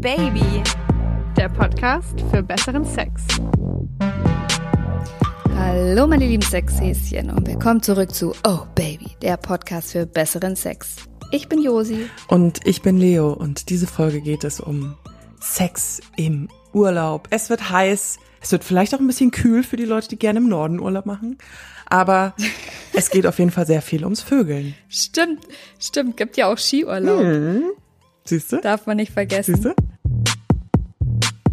Baby, der Podcast für besseren Sex. Hallo meine lieben Sexhäschen und willkommen zurück zu Oh Baby, der Podcast für besseren Sex. Ich bin Josi. Und ich bin Leo und diese Folge geht es um Sex im Urlaub. Es wird heiß, es wird vielleicht auch ein bisschen kühl für die Leute, die gerne im Norden Urlaub machen. Aber es geht auf jeden Fall sehr viel ums Vögeln. Stimmt, stimmt, gibt ja auch Skiurlaub. Hm. Siehst du? Darf man nicht vergessen. Siehst du?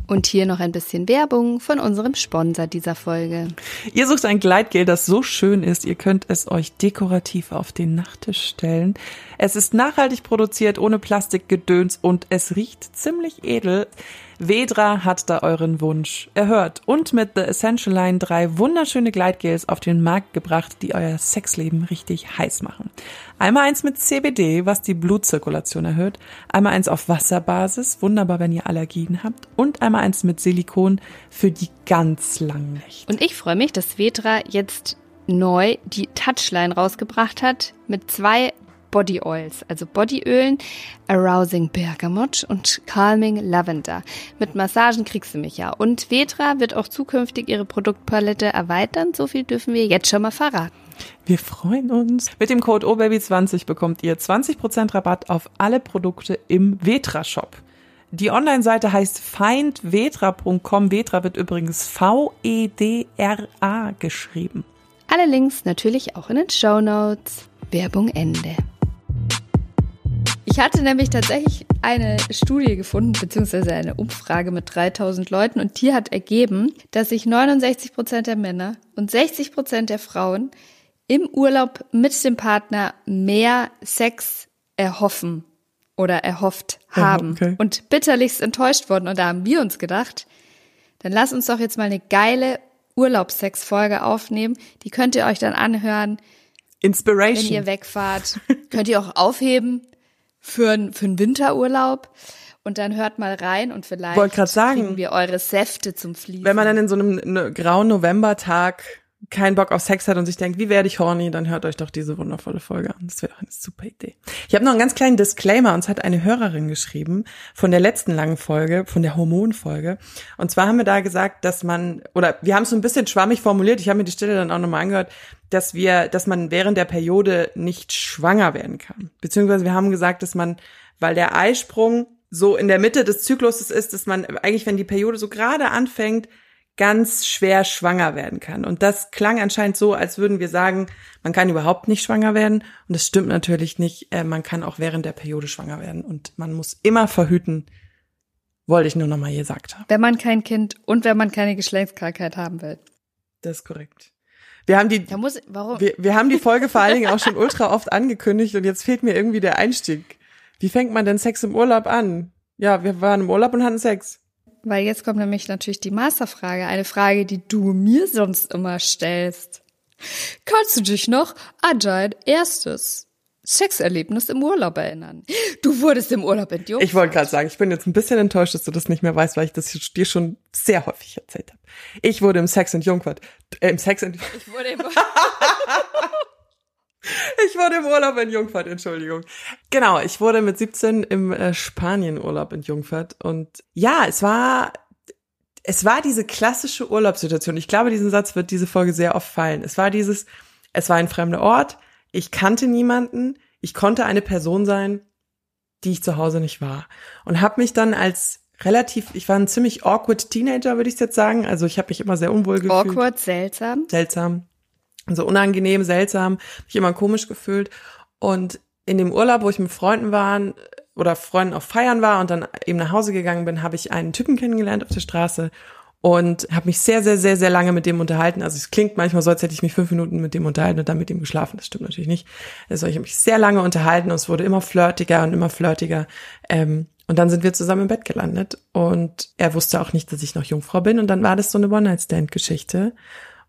Und hier noch ein bisschen Werbung von unserem Sponsor dieser Folge. Ihr sucht ein Gleitgel, das so schön ist, ihr könnt es euch dekorativ auf den Nachttisch stellen. Es ist nachhaltig produziert, ohne Plastikgedöns und es riecht ziemlich edel. Vedra hat da euren Wunsch erhört und mit The Essential Line drei wunderschöne Gleitgels auf den Markt gebracht, die euer Sexleben richtig heiß machen. Einmal eins mit CBD, was die Blutzirkulation erhöht, einmal eins auf Wasserbasis, wunderbar, wenn ihr Allergien habt, und einmal eins mit Silikon für die ganz langen Nächte. Und ich freue mich, dass Vetra jetzt neu die Touchline rausgebracht hat mit zwei Body Oils, also Bodyölen, Arousing Bergamot und Calming Lavender. Mit Massagen kriegst du mich ja. Und Vetra wird auch zukünftig ihre Produktpalette erweitern. So viel dürfen wir jetzt schon mal verraten. Wir freuen uns. Mit dem Code OBABY20 bekommt ihr 20% Rabatt auf alle Produkte im Vetra-Shop. Die Online-Seite heißt findvetra.com. Vetra wird übrigens V-E-D-R-A geschrieben. Alle Links natürlich auch in den Show Notes. Werbung Ende. Ich hatte nämlich tatsächlich eine Studie gefunden, beziehungsweise eine Umfrage mit 3000 Leuten und die hat ergeben, dass sich 69 Prozent der Männer und 60 Prozent der Frauen im Urlaub mit dem Partner mehr Sex erhoffen oder erhofft haben okay. und bitterlichst enttäuscht wurden. Und da haben wir uns gedacht, dann lass uns doch jetzt mal eine geile Urlaubssex-Folge aufnehmen. Die könnt ihr euch dann anhören, Inspiration. wenn ihr wegfahrt. könnt ihr auch aufheben für, n- für einen Winterurlaub. Und dann hört mal rein und vielleicht sagen. kriegen wir eure Säfte zum Fließen. Wenn man dann in so einem ne, grauen Novembertag keinen Bock auf Sex hat und sich denkt, wie werde ich horny, dann hört euch doch diese wundervolle Folge an. Das wäre doch eine super Idee. Ich habe noch einen ganz kleinen Disclaimer. Uns hat eine Hörerin geschrieben von der letzten langen Folge, von der Hormonfolge. Und zwar haben wir da gesagt, dass man, oder wir haben es so ein bisschen schwammig formuliert, ich habe mir die Stelle dann auch nochmal angehört, dass wir, dass man während der Periode nicht schwanger werden kann. Beziehungsweise wir haben gesagt, dass man, weil der Eisprung so in der Mitte des Zykluses ist, dass man eigentlich, wenn die Periode so gerade anfängt, ganz schwer schwanger werden kann. Und das klang anscheinend so, als würden wir sagen, man kann überhaupt nicht schwanger werden. Und das stimmt natürlich nicht. Äh, man kann auch während der Periode schwanger werden. Und man muss immer verhüten, wollte ich nur noch mal gesagt haben. wenn man kein Kind und wenn man keine Geschlechtskrankheit haben will. Das ist korrekt. Wir haben die, Da muss, warum? wir, wir haben die Folge vor allen Dingen auch schon ultra oft angekündigt und jetzt fehlt mir irgendwie der Einstieg. Wie fängt man denn Sex im Urlaub an? Ja, wir waren im Urlaub und hatten Sex. Weil jetzt kommt nämlich natürlich die Masterfrage, eine Frage, die du mir sonst immer stellst. Kannst du dich noch an dein erstes Sexerlebnis im Urlaub erinnern? Du wurdest im Urlaub entjungfert. Ich wollte gerade sagen, ich bin jetzt ein bisschen enttäuscht, dass du das nicht mehr weißt, weil ich das dir schon sehr häufig erzählt habe. Ich wurde im Sex entjungfert. Äh, Im Sex ent Ich wurde im ich wurde im Urlaub entjungfert, Entschuldigung. Genau, ich wurde mit 17 im äh, Spanien-Urlaub entjungfert. Und ja, es war, es war diese klassische Urlaubssituation. Ich glaube, diesen Satz wird diese Folge sehr oft fallen. Es war dieses, es war ein fremder Ort, ich kannte niemanden, ich konnte eine Person sein, die ich zu Hause nicht war. Und habe mich dann als relativ, ich war ein ziemlich awkward Teenager, würde ich jetzt sagen. Also ich habe mich immer sehr unwohl gefühlt awkward, seltsam. seltsam, so unangenehm, seltsam, mich immer komisch gefühlt. Und in dem Urlaub, wo ich mit Freunden war oder Freunden auf Feiern war und dann eben nach Hause gegangen bin, habe ich einen Typen kennengelernt auf der Straße und habe mich sehr, sehr, sehr, sehr lange mit dem unterhalten. Also es klingt manchmal so, als hätte ich mich fünf Minuten mit dem unterhalten und dann mit ihm geschlafen. Das stimmt natürlich nicht. Also ich habe mich sehr lange unterhalten und es wurde immer flirtiger und immer flirtiger. Ähm, und dann sind wir zusammen im Bett gelandet und er wusste auch nicht, dass ich noch Jungfrau bin. Und dann war das so eine One-Night-Stand-Geschichte.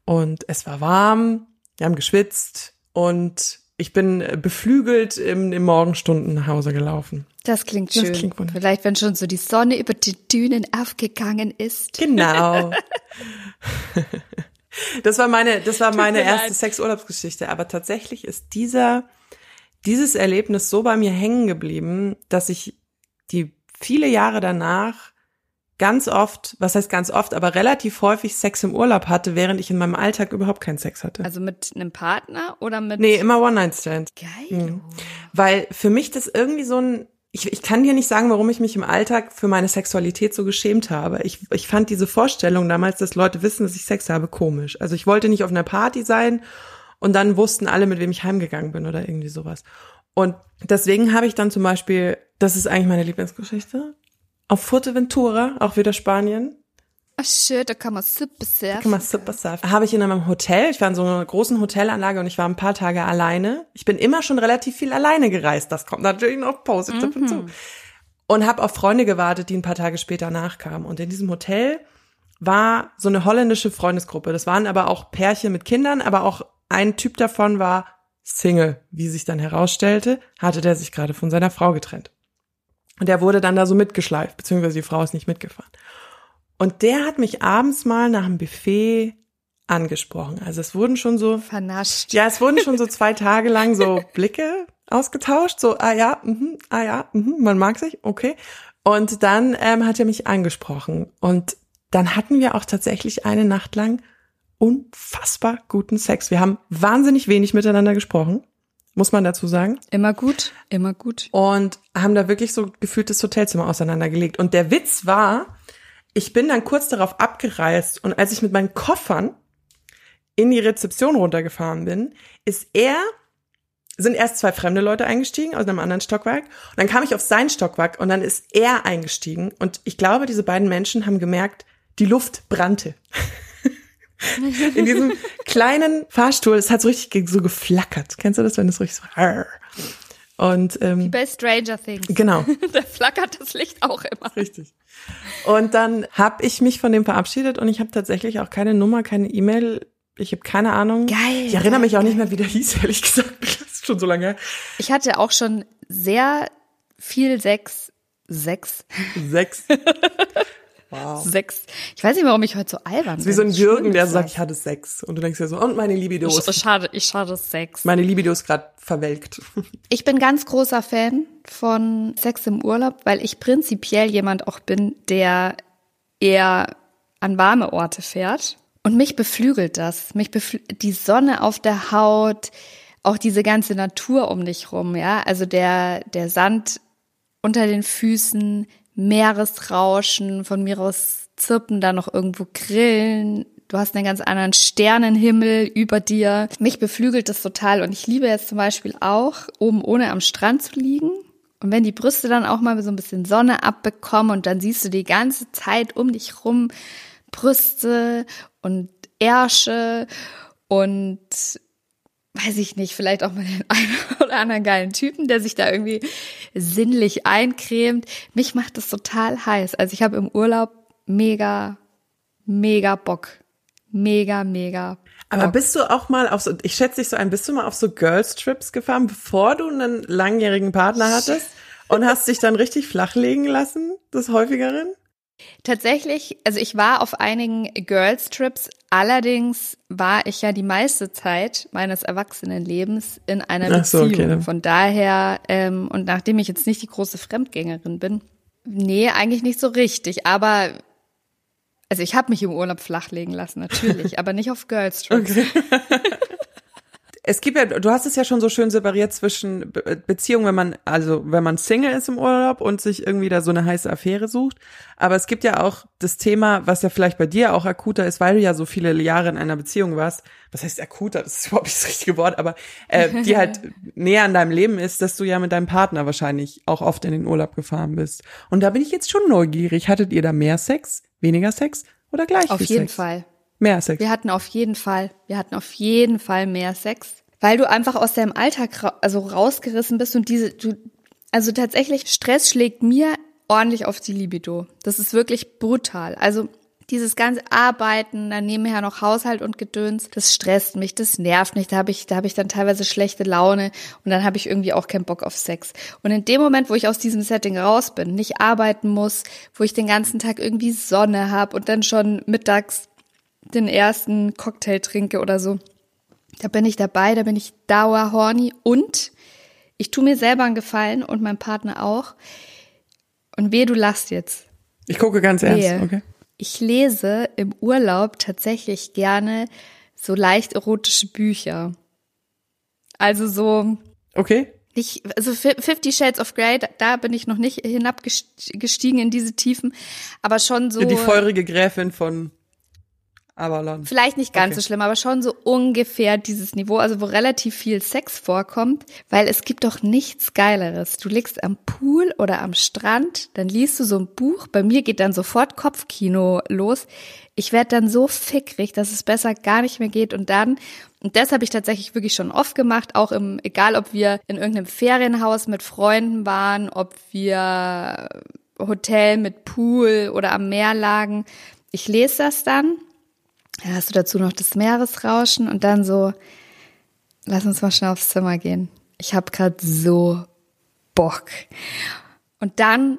Und es war warm, wir haben geschwitzt und ich bin beflügelt im, im Morgenstunden nach Hause gelaufen. Das klingt Das schön. klingt wunderbar. Vielleicht, wenn schon so die Sonne über die Dünen aufgegangen ist. Genau. Das war meine, das war meine erste. Sexurlaubsgeschichte. Aber tatsächlich ist dieser, dieses Erlebnis so bei mir hängen geblieben, dass ich die viele Jahre danach ganz oft, was heißt ganz oft, aber relativ häufig Sex im Urlaub hatte, während ich in meinem Alltag überhaupt keinen Sex hatte. Also mit einem Partner oder mit. Nee, immer One-Night-Stand. Geil. Mhm. Weil für mich das irgendwie so ein, ich, ich kann dir nicht sagen, warum ich mich im Alltag für meine Sexualität so geschämt habe. Ich, ich fand diese Vorstellung damals, dass Leute wissen, dass ich Sex habe, komisch. Also ich wollte nicht auf einer Party sein und dann wussten alle, mit wem ich heimgegangen bin oder irgendwie sowas. Und deswegen habe ich dann zum Beispiel, das ist eigentlich meine Lieblingsgeschichte, auf Fuerteventura, auch wieder Spanien. Ach schön, da kann man super surfen. Da kann man super surfen. Habe ich in einem Hotel, ich war in so einer großen Hotelanlage und ich war ein paar Tage alleine. Ich bin immer schon relativ viel alleine gereist. Das kommt natürlich noch positiv Mhm. hinzu. Und habe auf Freunde gewartet, die ein paar Tage später nachkamen. Und in diesem Hotel war so eine holländische Freundesgruppe. Das waren aber auch Pärchen mit Kindern, aber auch ein Typ davon war Single. Wie sich dann herausstellte, hatte der sich gerade von seiner Frau getrennt. Und der wurde dann da so mitgeschleift, beziehungsweise die Frau ist nicht mitgefahren. Und der hat mich abends mal nach dem Buffet angesprochen. Also es wurden schon so, Vernascht. ja, es wurden schon so zwei Tage lang so Blicke ausgetauscht, so, ah ja, mhm, ah ja, mhm, man mag sich, okay. Und dann ähm, hat er mich angesprochen. Und dann hatten wir auch tatsächlich eine Nacht lang unfassbar guten Sex. Wir haben wahnsinnig wenig miteinander gesprochen, muss man dazu sagen Immer gut, immer gut. und haben da wirklich so gefühlt das Hotelzimmer auseinandergelegt. Und der Witz war, ich bin dann kurz darauf abgereist und als ich mit meinen Koffern in die Rezeption runtergefahren bin, ist er, sind erst zwei fremde Leute eingestiegen aus einem anderen Stockwerk und dann kam ich auf sein Stockwerk und dann ist er eingestiegen und ich glaube, diese beiden Menschen haben gemerkt, die Luft brannte. In diesem kleinen Fahrstuhl, es hat so richtig so geflackert. Kennst du das, wenn es richtig so und ähm, Bei Stranger Things. genau. Da flackert das Licht auch immer. Richtig. Und dann habe ich mich von dem verabschiedet und ich habe tatsächlich auch keine Nummer, keine E-Mail. Ich habe keine Ahnung. Geil, Ich erinnere mich auch nicht mehr, wie der hieß, ehrlich gesagt. Das ist schon so lange her. Ich hatte auch schon sehr viel Sex. Sex? Sechs. Wow. Sex. Ich weiß nicht, warum ich heute so albern bin. ist wie so ein Jürgen, der sagt, ich hatte Sex. Und du denkst dir so, und meine Libido ist, Schade, ich schade Sex. meine Libido ist gerade verwelkt. Ich bin ganz großer Fan von Sex im Urlaub, weil ich prinzipiell jemand auch bin, der eher an warme Orte fährt. Und mich beflügelt das. Mich beflü die Sonne auf der Haut, auch diese ganze Natur um dich rum, ja. Also der, der Sand unter den Füßen, Meeresrauschen, von mir aus zirpen da noch irgendwo Grillen. Du hast einen ganz anderen Sternenhimmel über dir. Mich beflügelt das total und ich liebe jetzt zum Beispiel auch, oben ohne am Strand zu liegen. Und wenn die Brüste dann auch mal so ein bisschen Sonne abbekommen und dann siehst du die ganze Zeit um dich rum Brüste und Ärsche und weiß ich nicht, vielleicht auch mal den einen oder anderen geilen Typen, der sich da irgendwie sinnlich eincremt. Mich macht das total heiß. Also ich habe im Urlaub mega, mega Bock. Mega, mega. Aber Bock. bist du auch mal auf so, ich schätze dich so ein, bist du mal auf so Girls Trips gefahren, bevor du einen langjährigen Partner hattest? Und hast dich dann richtig flachlegen lassen, des häufigeren? Tatsächlich, also ich war auf einigen Girls Trips, allerdings war ich ja die meiste Zeit meines Erwachsenenlebens in einer Ach so, okay, Beziehung. Von daher, ähm, und nachdem ich jetzt nicht die große Fremdgängerin bin, nee, eigentlich nicht so richtig, aber also ich habe mich im Urlaub flachlegen lassen, natürlich, aber nicht auf Girls Trips. Es gibt ja, du hast es ja schon so schön separiert zwischen Be Beziehungen, wenn man, also wenn man Single ist im Urlaub und sich irgendwie da so eine heiße Affäre sucht. Aber es gibt ja auch das Thema, was ja vielleicht bei dir auch akuter ist, weil du ja so viele Jahre in einer Beziehung warst. Was heißt akuter? Das ist überhaupt nicht das richtige Wort, aber äh, die halt näher an deinem Leben ist, dass du ja mit deinem Partner wahrscheinlich auch oft in den Urlaub gefahren bist. Und da bin ich jetzt schon neugierig. Hattet ihr da mehr Sex, weniger Sex oder gleich Auf viel jeden Sex? Fall. Mehr Sex. Wir hatten auf jeden Fall, wir hatten auf jeden Fall mehr Sex, weil du einfach aus deinem Alltag ra also rausgerissen bist und diese du also tatsächlich Stress schlägt mir ordentlich auf die Libido. Das ist wirklich brutal. Also dieses ganze Arbeiten, dann nebenher noch Haushalt und Gedöns, das stresst mich, das nervt mich, da habe ich, da habe ich dann teilweise schlechte Laune und dann habe ich irgendwie auch keinen Bock auf Sex. Und in dem Moment, wo ich aus diesem Setting raus bin, nicht arbeiten muss, wo ich den ganzen Tag irgendwie Sonne habe und dann schon mittags den ersten Cocktail trinke oder so, da bin ich dabei, da bin ich dauerhorny und ich tue mir selber einen Gefallen und mein Partner auch. Und wehe, du lachst jetzt. Ich gucke ganz ernst, Wehe. okay. Ich lese im Urlaub tatsächlich gerne so leicht erotische Bücher. Also so Okay. nicht, also Fi- Fifty Shades of Grey, da, da bin ich noch nicht hinabgestiegen in diese Tiefen, aber schon so. Die feurige Gräfin von Avalon. Vielleicht nicht ganz Okay. so schlimm, aber schon so ungefähr dieses Niveau, also wo relativ viel Sex vorkommt, weil es gibt doch nichts Geileres. Du liegst am Pool oder am Strand, dann liest du so ein Buch, bei mir geht dann sofort Kopfkino los. Ich werde dann so fickrig, dass es besser gar nicht mehr geht und dann, und das habe ich tatsächlich wirklich schon oft gemacht, auch im, egal ob wir in irgendeinem Ferienhaus mit Freunden waren, ob wir Hotel mit Pool oder am Meer lagen. Ich lese das dann dann hast du dazu noch das Meeresrauschen und dann so, lass uns mal schnell aufs Zimmer gehen. Ich habe gerade so Bock. Und dann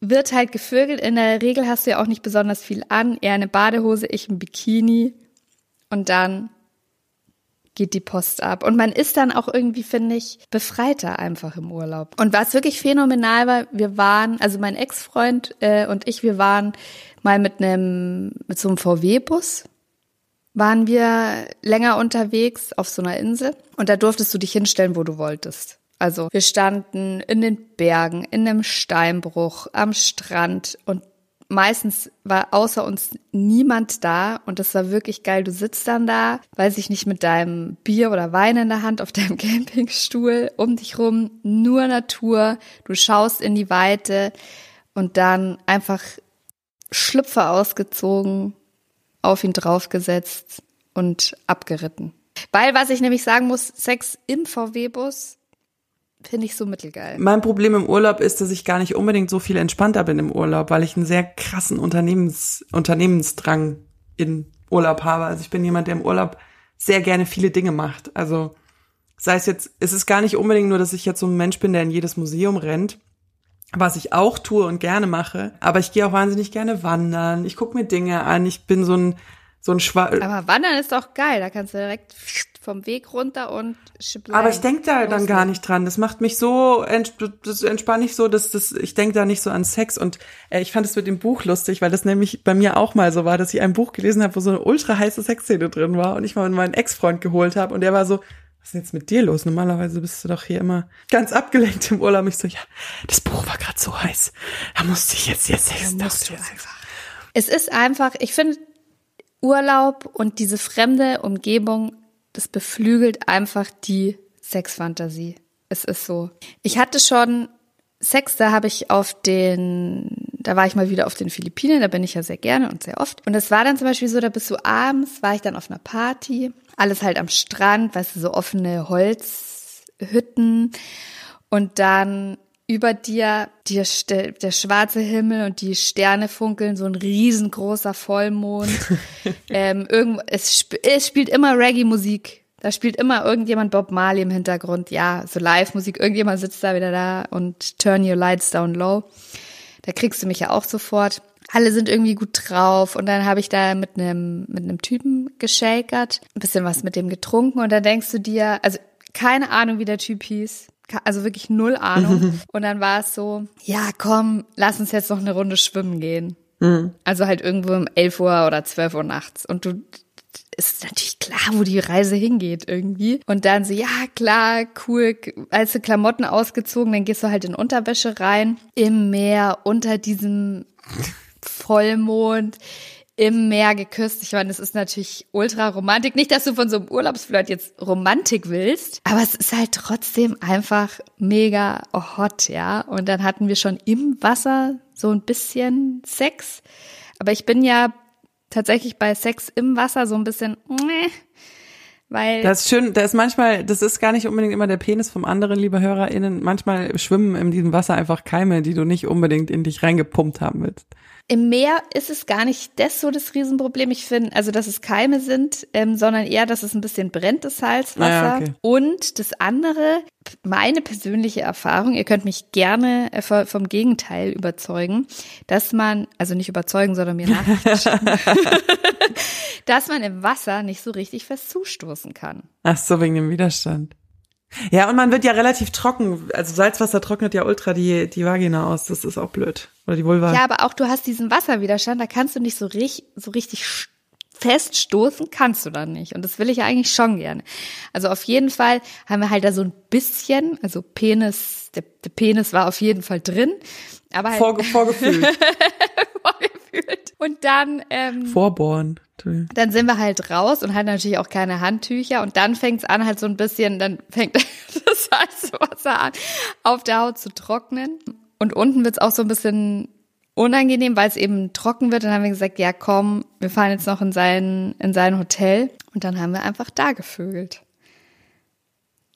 wird halt gevögelt. In der Regel hast du ja auch nicht besonders viel an. Eher eine Badehose, ich ein Bikini. Und dann geht die Post ab. Und man ist dann auch irgendwie, finde ich, befreiter einfach im Urlaub. Und was wirklich phänomenal war, wir waren, also mein Ex-Freund äh, und ich, wir waren mal mit einem, mit so einem VW-Bus waren wir länger unterwegs auf so einer Insel und da durftest du dich hinstellen, wo du wolltest. Also wir standen in den Bergen, in einem Steinbruch, am Strand und meistens war außer uns niemand da und das war wirklich geil. Du sitzt dann da, weiß ich nicht, mit deinem Bier oder Wein in der Hand auf deinem Campingstuhl, um dich rum nur Natur, du schaust in die Weite und dann einfach Schlüpfer ausgezogen, auf ihn draufgesetzt und abgeritten. Weil, was ich nämlich sagen muss, Sex im VW-Bus finde ich so mittelgeil. Mein Problem im Urlaub ist, dass ich gar nicht unbedingt so viel entspannter bin im Urlaub, weil ich einen sehr krassen Unternehmens, Unternehmensdrang in Urlaub habe. Also ich bin jemand, der im Urlaub sehr gerne viele Dinge macht. Also sei es jetzt, es ist gar nicht unbedingt nur, dass ich jetzt so ein Mensch bin, der in jedes Museum rennt, was ich auch tue und gerne mache, aber ich gehe auch wahnsinnig gerne wandern. Ich gucke mir Dinge an. Ich bin so ein so ein Schwa Aber Wandern ist doch geil, da kannst du direkt vom Weg runter und schiblein. Aber ich denke da dann gar nicht dran. Das macht mich so, das entspanne ich so, dass das, ich denke da nicht so an Sex. Und äh, ich fand es mit dem Buch lustig, weil das nämlich bei mir auch mal so war, dass ich ein Buch gelesen habe, wo so eine ultra heiße Sexszene drin war und ich mal meinen Ex-Freund geholt habe und der war so, was ist denn jetzt mit dir los? Normalerweise bist du doch hier immer ganz abgelenkt im Urlaub. Ich so, ja, das Buch war gerade so heiß. Da musste ich jetzt jetzt Sex. Da jetzt Sex. Es ist einfach, ich finde, Urlaub und diese fremde Umgebung, das beflügelt einfach die Sexfantasie. Es ist so. Ich hatte schon Sex, da habe ich auf den, da war ich mal wieder auf den Philippinen, da bin ich ja sehr gerne und sehr oft. Und es war dann zum Beispiel so, da bist du abends, war ich dann auf einer Party, alles halt am Strand, weißt du, so offene Holzhütten und dann über dir St- der schwarze Himmel und die Sterne funkeln, so ein riesengroßer Vollmond. ähm, irgend, es, sp es spielt immer Reggae-Musik. Da spielt immer irgendjemand Bob Marley im Hintergrund. Ja, so Live-Musik. Irgendjemand sitzt da wieder da und turn your lights down low. Da kriegst du mich ja auch sofort. Alle sind irgendwie gut drauf. Und dann habe ich da mit einem mit einem Typen geschakert, ein bisschen was mit dem getrunken. Und dann denkst du dir, also keine Ahnung, wie der Typ hieß, also wirklich null Ahnung. und dann war es so, ja komm, lass uns jetzt noch eine Runde schwimmen gehen. Also halt irgendwo um 11 Uhr oder 12 Uhr nachts. Und du es ist natürlich klar, wo die Reise hingeht irgendwie. Und dann so, ja, klar, cool, als du Klamotten ausgezogen, dann gehst du halt in Unterwäsche rein, im Meer, unter diesem Vollmond, im Meer geküsst. Ich meine, es ist natürlich ultra romantik. Nicht, dass du von so einem Urlaubsflirt jetzt Romantik willst, aber es ist halt trotzdem einfach mega hot, ja. Und dann hatten wir schon im Wasser so ein bisschen Sex. Aber ich bin ja tatsächlich bei Sex im Wasser so ein bisschen, meh, weil Das ist schön, da ist manchmal, das ist gar nicht unbedingt immer der Penis vom anderen, liebe HörerInnen. Manchmal schwimmen in diesem Wasser einfach Keime, die du nicht unbedingt in dich reingepumpt haben willst. Im Meer ist es gar nicht das so das Riesenproblem. Ich finde, also dass es Keime sind, ähm, sondern eher, dass es ein bisschen brennt, das Salzwasser. Ja, okay. Und das andere, meine persönliche Erfahrung, ihr könnt mich gerne äh, vo- vom Gegenteil überzeugen, dass man, also nicht überzeugen, sondern mir Nachrichten dass man im Wasser nicht so richtig fest zustoßen kann. Ach so, wegen dem Widerstand. Ja, und man wird ja relativ trocken. Also Salzwasser trocknet ja ultra die, die Vagina aus. Das ist auch blöd. Oder die Vulva. Ja, aber auch du hast diesen Wasserwiderstand, da kannst du nicht so, richtig, so richtig feststoßen, kannst du dann nicht. Und das will ich ja eigentlich schon gerne. Also auf jeden Fall haben wir halt da so ein bisschen, also Penis, der, der Penis war auf jeden Fall drin. Aber halt, Vorge vorgefühlt. vorgefühlt. Und dann ähm, Vorbohren. dann sind wir halt raus und hatten natürlich auch keine Handtücher und dann fängt es an halt so ein bisschen, dann fängt das heiße Wasser an, auf der Haut zu trocknen und unten wird es auch so ein bisschen unangenehm, weil es eben trocken wird. Dann haben wir gesagt, ja komm, wir fahren jetzt noch in sein, in sein Hotel und dann haben wir einfach da gevögelt.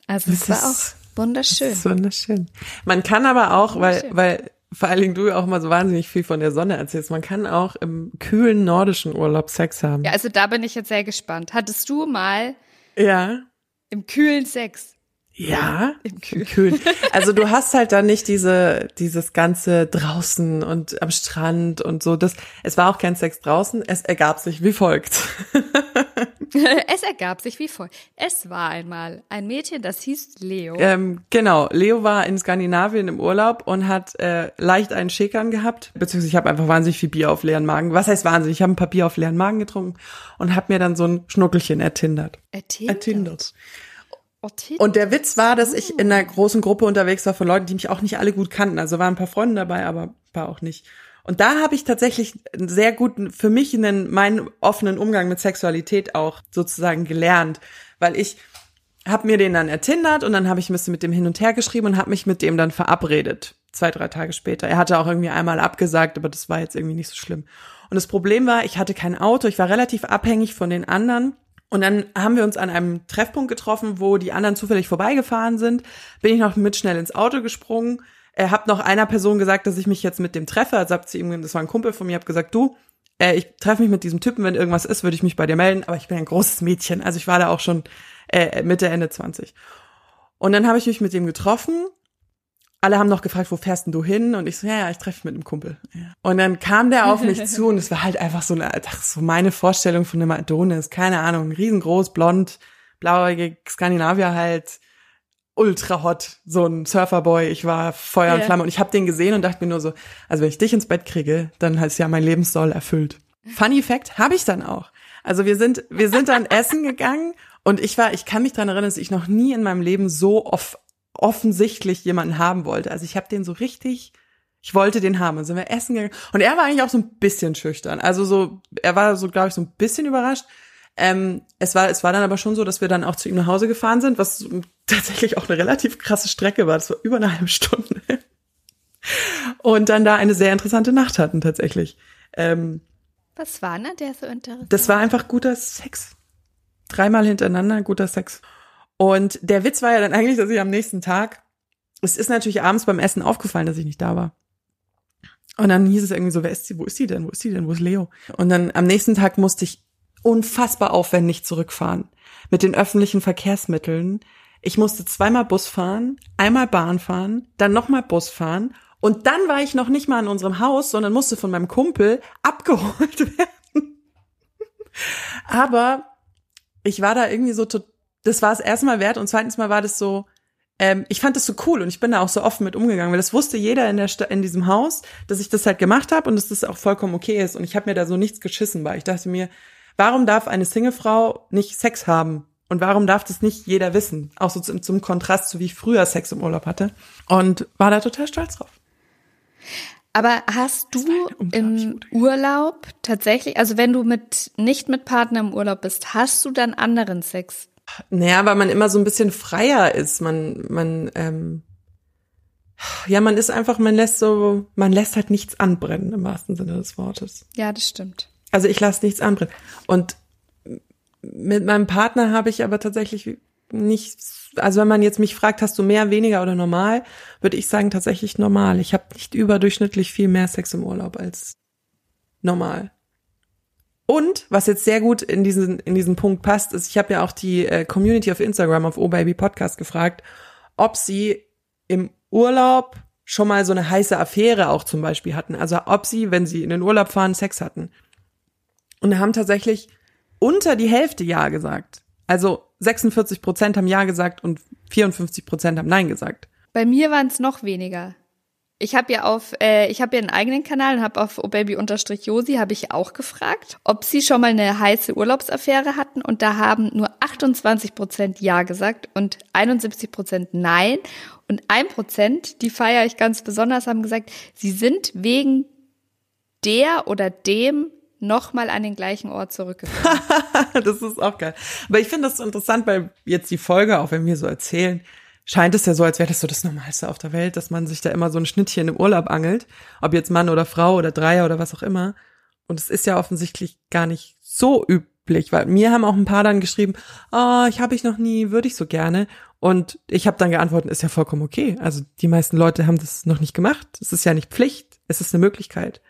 Also es war auch wunderschön. Das wunderschön. Man kann aber auch, weil, weil vor allen Dingen du auch mal so wahnsinnig viel von der Sonne erzählst. Man kann auch im kühlen nordischen Urlaub Sex haben. Ja, also da bin ich jetzt sehr gespannt. Hattest du mal Ja. im kühlen Sex? Ja, im Kühlen. Also du hast halt dann nicht diese, dieses ganze draußen und am Strand und so. Das, es war auch kein Sex draußen. Es ergab sich wie folgt. es ergab sich wie folgt. Es war einmal ein Mädchen, das hieß Leo. Ähm, genau, Leo war in Skandinavien im Urlaub und hat äh, leicht einen Schäkern gehabt, beziehungsweise ich habe einfach wahnsinnig viel Bier auf leeren Magen. Was heißt wahnsinnig? Ich habe ein paar Bier auf leeren Magen getrunken und habe mir dann so ein Schnuckelchen ertindert. Ertindert. Ertindert. Ertindert. Und der Witz war, dass ich in einer großen Gruppe unterwegs war von Leuten, die mich auch nicht alle gut kannten. Also waren ein paar Freunde dabei, aber ein paar auch nicht. Und da habe ich tatsächlich einen sehr guten, für mich einen, meinen offenen Umgang mit Sexualität auch sozusagen gelernt, weil ich habe mir den dann ertindert und dann habe ich ein bisschen mit dem hin und her geschrieben und habe mich mit dem dann verabredet, zwei, drei Tage später. Er hatte auch irgendwie einmal abgesagt, aber das war jetzt irgendwie nicht so schlimm. Und das Problem war, ich hatte kein Auto, ich war relativ abhängig von den anderen. Und dann haben wir uns an einem Treffpunkt getroffen, wo die anderen zufällig vorbeigefahren sind. Bin ich noch mit schnell ins Auto gesprungen, äh, habe noch einer Person gesagt, dass ich mich jetzt mit dem treffe. Also hab zu ihm, das war ein Kumpel von mir, habe gesagt, du, äh, ich treffe mich mit diesem Typen, wenn irgendwas ist, würde ich mich bei dir melden. Aber ich bin ein großes Mädchen, also ich war da auch schon äh, Mitte Ende 20. Und dann habe ich mich mit dem getroffen. Alle haben noch gefragt, wo fährst denn du hin? Und ich so, ja, ja, ich treffe mich mit einem Kumpel. Ja. Und dann kam der auf mich zu und es war halt einfach so eine, ach, so meine Vorstellung von einem Adonis, keine Ahnung, riesengroß, blond, blauäugig, Skandinavier halt, ultra hot, so ein Surferboy. Ich war Feuer und. Flamme und ich habe den gesehen und dachte mir nur so, also wenn ich dich ins Bett kriege, dann ist ja mein Lebenssoll erfüllt. Funny Fact habe ich dann auch. Also wir sind wir sind dann essen gegangen und ich war, ich kann mich daran erinnern, dass ich noch nie in meinem Leben so off, offensichtlich jemanden haben wollte. Also ich habe den so richtig ich wollte den haben. Dann sind wir essen gegangen. Und er war eigentlich auch so ein bisschen schüchtern. Also so, er war so, glaube ich, so ein bisschen überrascht. Ähm, es war, es war dann aber schon so, dass wir dann auch zu ihm nach Hause gefahren sind, was tatsächlich auch eine relativ krasse Strecke war. Das war über eine halbe Stunde. Und dann da eine sehr interessante Nacht hatten tatsächlich. Ähm, Was war denn der so interessant? das war einfach guter Sex. Dreimal hintereinander guter Sex. Und der Witz war ja dann eigentlich, dass ich am nächsten Tag, es ist natürlich abends beim Essen aufgefallen, dass ich nicht da war. Und dann hieß es irgendwie so, wer ist sie, wo ist sie denn, wo ist sie denn, wo ist Leo? Und dann am nächsten Tag musste ich unfassbar aufwendig zurückfahren. Mit den öffentlichen Verkehrsmitteln. Ich musste zweimal Bus fahren, einmal Bahn fahren, dann nochmal Bus fahren. Und dann war ich noch nicht mal in unserem Haus, sondern musste von meinem Kumpel abgeholt werden. Aber ich war da irgendwie so, das war es erstmal wert und zweitens mal war das so, ähm, ich fand das so cool und ich bin da auch so offen mit umgegangen, weil das wusste jeder in der Sta in diesem Haus, dass ich das halt gemacht habe und dass das auch vollkommen okay ist und ich habe mir da so nichts geschissen bei. Ich dachte mir, warum darf eine Singlefrau nicht Sex haben? Und warum darf das nicht jeder wissen? Auch so zum, zum Kontrast zu wie ich früher Sex im Urlaub hatte. Und war da total stolz drauf. Aber hast du im Urlaub tatsächlich, also wenn du mit nicht mit Partner im Urlaub bist, hast du dann anderen Sex? Naja, weil man immer so ein bisschen freier ist. Man, man, ähm, ja, man ist einfach, man lässt so, man lässt halt nichts anbrennen im wahrsten Sinne des Wortes. Ja, das stimmt. Also ich lasse nichts anbrennen. Und mit meinem Partner habe ich aber tatsächlich nicht, also wenn man jetzt mich fragt, hast du mehr, weniger oder normal, würde ich sagen tatsächlich normal. Ich habe nicht überdurchschnittlich viel mehr Sex im Urlaub als normal. Und was jetzt sehr gut in diesen in diesen Punkt passt, ist, ich habe ja auch die äh, Community auf Instagram auf OBaby Podcast gefragt, ob sie im Urlaub schon mal so eine heiße Affäre auch zum Beispiel hatten. Also ob sie, wenn sie in den Urlaub fahren, Sex hatten. Und haben tatsächlich unter die Hälfte Ja gesagt. Also 46 Prozent haben Ja gesagt und 54 Prozent haben Nein gesagt. Bei mir waren es noch weniger. Ich habe ja auf, äh, ich habe ja einen eigenen Kanal und habe auf obaby-josi habe ich auch gefragt, ob sie schon mal eine heiße Urlaubsaffäre hatten und da haben nur 28 Prozent Ja gesagt und 71 Prozent Nein und ein Prozent, die feiere ich ganz besonders, haben gesagt, sie sind wegen der oder dem nochmal an den gleichen Ort zurückgefahren. das ist auch geil. Aber ich finde das so interessant, weil jetzt die Folge, auch wenn wir so erzählen, scheint es ja so, als wäre das so das Normalste auf der Welt, dass man sich da immer so ein Schnittchen im Urlaub angelt, ob jetzt Mann oder Frau oder Dreier oder was auch immer. Und es ist ja offensichtlich gar nicht so üblich, weil mir haben auch ein paar dann geschrieben, oh, ich habe ich noch nie, würde ich so gerne. Und ich habe dann geantwortet, ist ja vollkommen okay. Also die meisten Leute haben das noch nicht gemacht. Es ist ja nicht Pflicht, es ist eine Möglichkeit.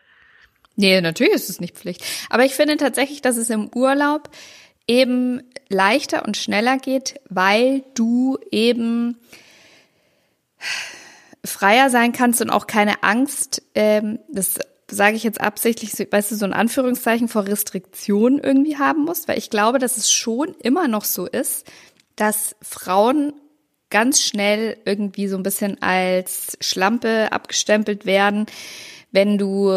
Nee, natürlich ist es nicht Pflicht. Aber ich finde tatsächlich, dass es im Urlaub eben leichter und schneller geht, weil du eben freier sein kannst und auch keine Angst, ähm, das sage ich jetzt absichtlich, weißt du, so ein Anführungszeichen vor Restriktionen irgendwie haben musst, weil ich glaube, dass es schon immer noch so ist, dass Frauen ganz schnell irgendwie so ein bisschen als Schlampe abgestempelt werden, wenn du,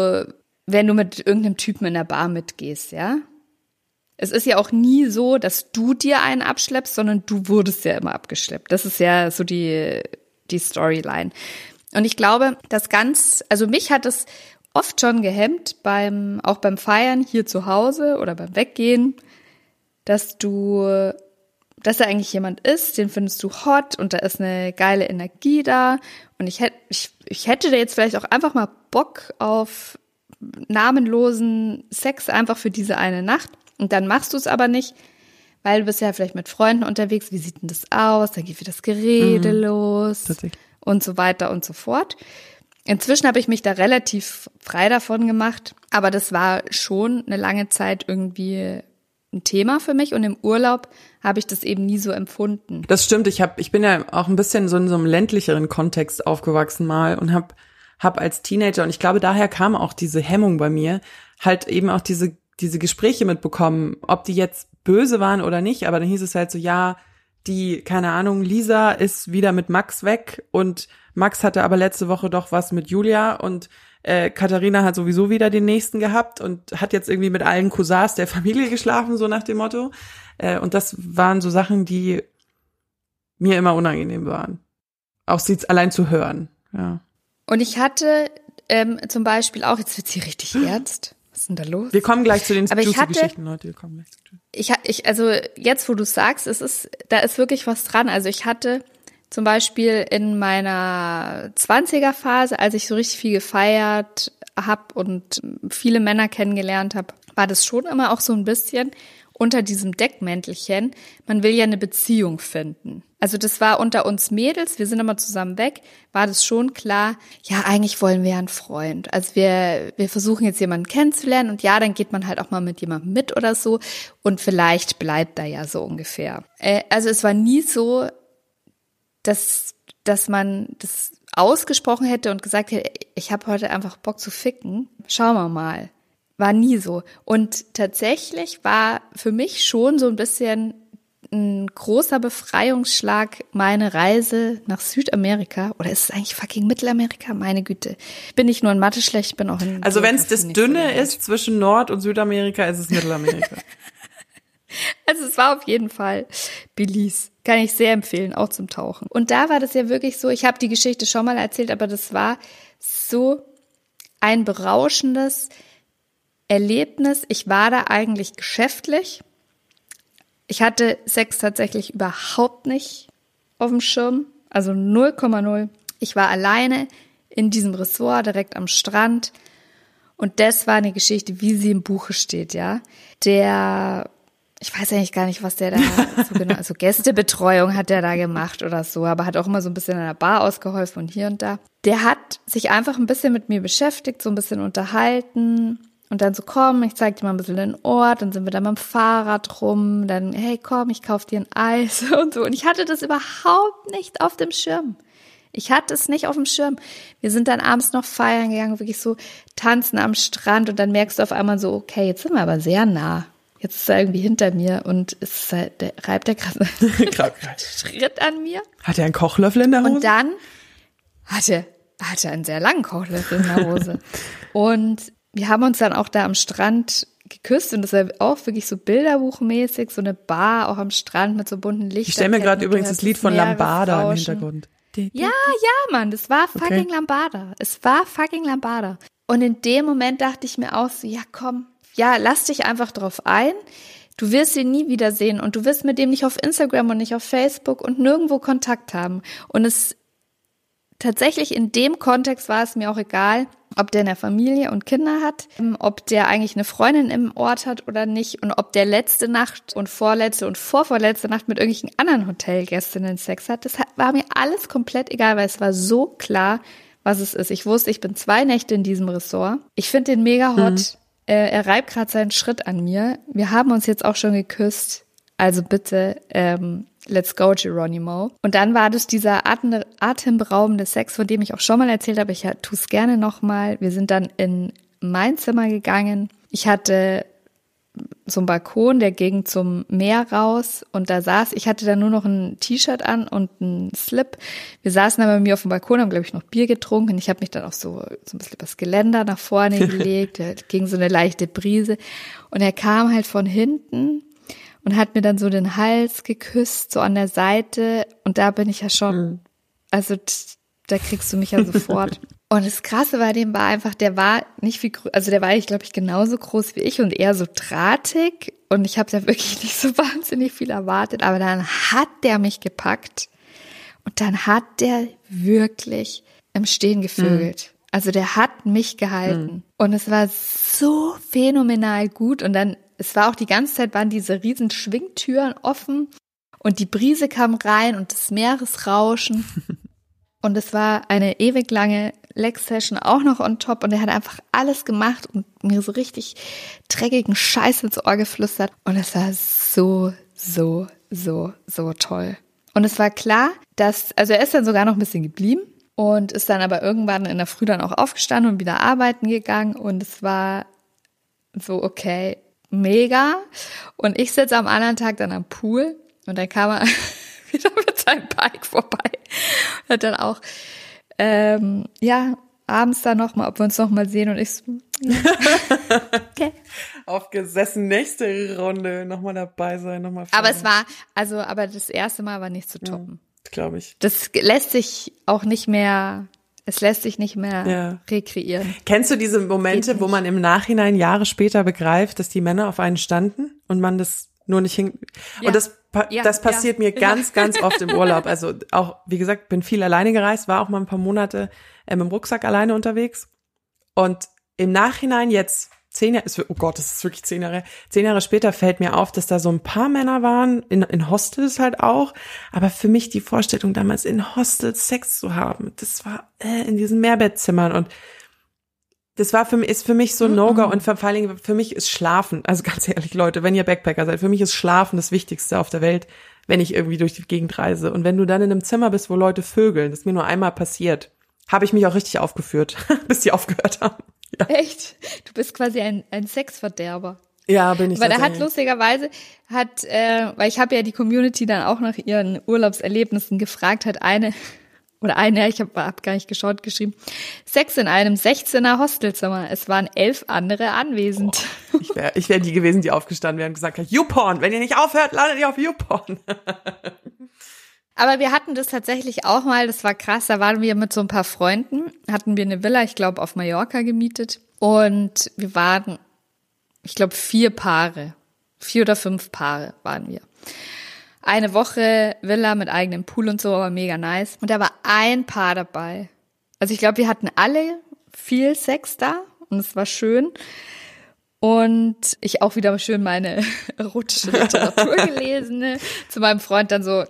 wenn du mit irgendeinem Typen in der Bar mitgehst, ja? Es ist ja auch nie so, dass du dir einen abschleppst, sondern du wurdest ja immer abgeschleppt. Das ist ja so die, die Storyline. Und ich glaube, das ganz, also mich hat es oft schon gehemmt beim, auch beim Feiern hier zu Hause oder beim Weggehen, dass du, dass da eigentlich jemand ist, den findest du hot und da ist eine geile Energie da. Und ich hätte, ich, ich hätte da jetzt vielleicht auch einfach mal Bock auf namenlosen Sex einfach für diese eine Nacht. Und dann machst du es aber nicht, weil du bist ja vielleicht mit Freunden unterwegs. Wie sieht denn das aus? Dann geht wieder das Gerede mhm. los und so weiter und so fort. Inzwischen habe ich mich da relativ frei davon gemacht, aber das war schon eine lange Zeit irgendwie ein Thema für mich und im Urlaub habe ich das eben nie so empfunden. Das stimmt, ich habe ich bin ja auch ein bisschen so in so einem ländlicheren Kontext aufgewachsen mal und habe hab als Teenager und ich glaube daher kam auch diese Hemmung bei mir, halt eben auch diese diese Gespräche mitbekommen, ob die jetzt böse waren oder nicht, aber dann hieß es halt so, ja, die, keine Ahnung, Lisa ist wieder mit Max weg und Max hatte aber letzte Woche doch was mit Julia und äh, Katharina hat sowieso wieder den nächsten gehabt und hat jetzt irgendwie mit allen Cousins der Familie geschlafen, so nach dem Motto. Äh, und das waren so Sachen, die mir immer unangenehm waren. Auch sie allein zu hören, ja. Und ich hatte ähm, zum Beispiel auch, jetzt wird sie richtig ernst. Was ist denn da los? Wir kommen gleich zu den Aber ich hatte, Geschichten, Leute. Wir kommen gleich zu ich, ich, also jetzt, wo du sagst, es ist, da ist wirklich was dran. Also ich hatte zum Beispiel in meiner 20er Phase, als ich so richtig viel gefeiert habe und viele Männer kennengelernt habe, war das schon immer auch so ein bisschen, unter diesem Deckmäntelchen, man will ja eine Beziehung finden. Also das war unter uns Mädels, wir sind immer zusammen weg, war das schon klar, ja, eigentlich wollen wir einen Freund. Also wir, wir versuchen jetzt jemanden kennenzulernen und ja, dann geht man halt auch mal mit jemandem mit oder so und vielleicht bleibt da ja so ungefähr. Äh, also es war nie so, dass, dass man das ausgesprochen hätte und gesagt hätte, ich habe heute einfach Bock zu ficken. Schauen wir mal. War nie so. Und tatsächlich war für mich schon so ein bisschen ein großer Befreiungsschlag meine Reise nach Südamerika. Oder ist es eigentlich fucking Mittelamerika? Meine Güte. Bin nicht nur in Mathe schlecht, bin auch in. Also wenn es das Dünne ist zwischen Nord- und Südamerika, ist es Mittelamerika. also es war auf jeden Fall Belize. Kann ich sehr empfehlen, auch zum Tauchen. Und da war das ja wirklich so, ich habe die Geschichte schon mal erzählt, aber das war so ein berauschendes, Erlebnis, ich war da eigentlich geschäftlich. Ich hatte Sex tatsächlich überhaupt nicht auf dem Schirm, also 0,0. Ich war alleine in diesem Ressort direkt am Strand und das war eine Geschichte, wie sie im Buche steht, ja. Der, ich weiß eigentlich gar nicht, was der da so genau, also Gästebetreuung hat der da gemacht oder so, aber hat auch immer so ein bisschen an der Bar ausgeholfen und hier und da. Der hat sich einfach ein bisschen mit mir beschäftigt, so ein bisschen unterhalten und dann so, komm, ich zeig dir mal ein bisschen den Ort, dann sind wir da mit dem Fahrrad rum, dann, hey, komm, ich kauf dir ein Eis und so. Und ich hatte das überhaupt nicht auf dem Schirm. Ich hatte es nicht auf dem Schirm. Wir sind dann abends noch feiern gegangen, wirklich so tanzen am Strand und dann merkst du auf einmal so, okay, jetzt sind wir aber sehr nah. Jetzt ist er irgendwie hinter mir und ist halt, der, reibt er gerade Schritt an mir. Hat er einen Kochlöffel in der Hose? Und dann hatte, hatte einen sehr langen Kochlöffel in der Hose. und wir haben uns dann auch da am Strand geküsst und das war auch wirklich so bilderbuchmäßig, so eine Bar auch am Strand mit so bunten Lichtern. Ich stelle mir gerade übrigens das Lied von Lambada im Hintergrund. Ja, ja, Mann, das war fucking okay. Lambada. Es war fucking Lambada. Und in dem Moment dachte ich mir auch so, ja komm, ja, lass dich einfach drauf ein. Du wirst ihn nie wiedersehen und du wirst mit dem nicht auf Instagram und nicht auf Facebook und nirgendwo Kontakt haben. Und es tatsächlich in dem Kontext war es mir auch egal, ob der eine Familie und Kinder hat, ähm, ob der eigentlich eine Freundin im Ort hat oder nicht und ob der letzte Nacht und vorletzte und vorvorletzte Nacht mit irgendwelchen anderen Hotelgästinnen Sex hat. Das war mir alles komplett egal, weil es war so klar, was es ist. Ich wusste, ich bin zwei Nächte in diesem Ressort. Ich finde den mega hot. Mhm. Er reibt gerade seinen Schritt an mir. Wir haben uns jetzt auch schon geküsst. Also bitte, ähm, let's go, Geronimo. Und dann war das dieser atem, atemberaubende Sex, von dem ich auch schon mal erzählt habe. Ich tue es gerne nochmal. Wir sind dann in mein Zimmer gegangen. Ich hatte so einen Balkon, der ging zum Meer raus und da saß, ich hatte da nur noch ein T-Shirt an und ein Slip. Wir saßen aber bei mir auf dem Balkon, haben, glaube ich, noch Bier getrunken. Ich habe mich dann auch so, so ein bisschen übers Geländer nach vorne gelegt, da ging so eine leichte Brise. Und er kam halt von hinten und hat mir dann so den Hals geküsst, so an der Seite. Und da bin ich ja schon, mhm. also da kriegst du mich ja sofort. und das Krasse bei dem war einfach, der war nicht viel, also der war ich glaube ich genauso groß wie ich und eher so drahtig. Und ich habe ja wirklich nicht so wahnsinnig viel erwartet. Aber dann hat der mich gepackt und dann hat der wirklich im Stehen gevögelt. Mhm. Also der hat mich gehalten. Mhm. Und es war so phänomenal gut. Und dann es war auch die ganze Zeit, waren diese riesen Schwingtüren offen und die Brise kam rein und das Meeresrauschen. und es war eine ewig lange Lex-Session auch noch on top und er hat einfach alles gemacht und mir so richtig dreckigen Scheiß ins Ohr geflüstert. Und es war so, so, so, so toll. Und es war klar, dass, also er ist dann sogar noch ein bisschen geblieben und ist dann aber irgendwann in der Früh dann auch aufgestanden und wieder arbeiten gegangen und es war so, okay, mega. Und ich sitze am anderen Tag dann am Pool und dann kam er wieder mit seinem Bike vorbei. Und hat dann auch, ähm, ja, abends dann nochmal, ob wir uns nochmal sehen und ich so, ja. okay. Aufgesessen, nächste Runde nochmal dabei sein, nochmal. Aber es war, also, aber das erste Mal war nicht zu toppen. Ja, Glaube ich. Das lässt sich auch nicht mehr es lässt sich nicht mehr ja. rekreieren. Kennst du diese Momente, wo man im Nachhinein Jahre später begreift, dass die Männer auf einen standen und man das nur nicht hin ja. und das ja, das passiert mir ganz ganz oft im Urlaub. Also auch wie gesagt, bin viel alleine gereist, war auch mal ein paar Monate ähm, im Rucksack alleine unterwegs und im Nachhinein jetzt zehn Jahre, oh Gott, das ist wirklich zehn Jahre, zehn Jahre später fällt mir auf, dass da so ein paar Männer waren, in, in Hostels halt auch, aber für mich die Vorstellung damals in Hostels Sex zu haben, das war äh, in diesen Mehrbettzimmern. Und das war für mich, ist für mich so ein No-Go. Und vor allen Dingen für mich ist Schlafen, also ganz ehrlich Leute, wenn ihr Backpacker seid, für mich ist Schlafen das Wichtigste auf der Welt, wenn ich irgendwie durch die Gegend reise. Und wenn du dann in einem Zimmer bist, wo Leute vögeln, das ist mir nur einmal passiert, habe ich mich auch richtig aufgeführt, bis die aufgehört haben. Ja. Echt? Du bist quasi ein, ein Sexverderber. Ja, bin ich. Weil er hat lustigerweise, hat, äh, weil ich habe ja die Community dann auch nach ihren Urlaubserlebnissen gefragt, hat eine, oder eine, ich habe hab gar nicht geschaut, geschrieben, Sex in einem 16er Hostelzimmer. Es waren elf andere anwesend. Oh, ich wäre ich wär die gewesen, die aufgestanden wären und gesagt hat, YouPorn, wenn ihr nicht aufhört, landet ihr auf YouPorn. Aber wir hatten das tatsächlich auch mal, das war krass, da waren wir mit so ein paar Freunden, hatten wir eine Villa, ich glaube, auf Mallorca gemietet. Und wir waren, ich glaube, vier Paare, vier oder fünf Paare waren wir. Eine Woche Villa mit eigenem Pool und so, aber mega nice. Und da war ein Paar dabei. Also ich glaube, wir hatten alle viel Sex da und es war schön. Und ich auch wieder schön meine erotische Literatur gelesen. Ne? Zu meinem Freund dann so,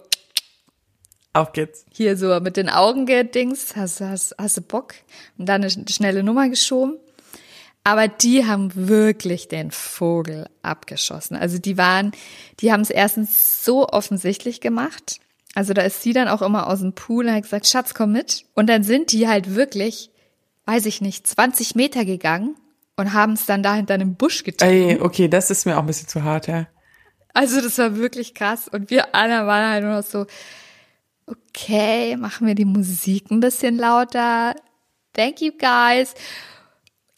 auf geht's. Hier so mit den Augen gedings, hast, hast, hast du Bock? Und dann eine schnelle Nummer geschoben. Aber die haben wirklich den Vogel abgeschossen. Also die waren, die haben es erstens so offensichtlich gemacht. Also da ist sie dann auch immer aus dem Pool und hat gesagt, Schatz, komm mit. Und dann sind die halt wirklich, weiß ich nicht, 20 Meter gegangen und haben es dann da hinter einem Busch getrieben. Ey, okay, das ist mir auch ein bisschen zu hart, ja. Also das war wirklich krass. Und wir alle waren halt nur noch so, okay, machen wir die Musik ein bisschen lauter. Thank you guys.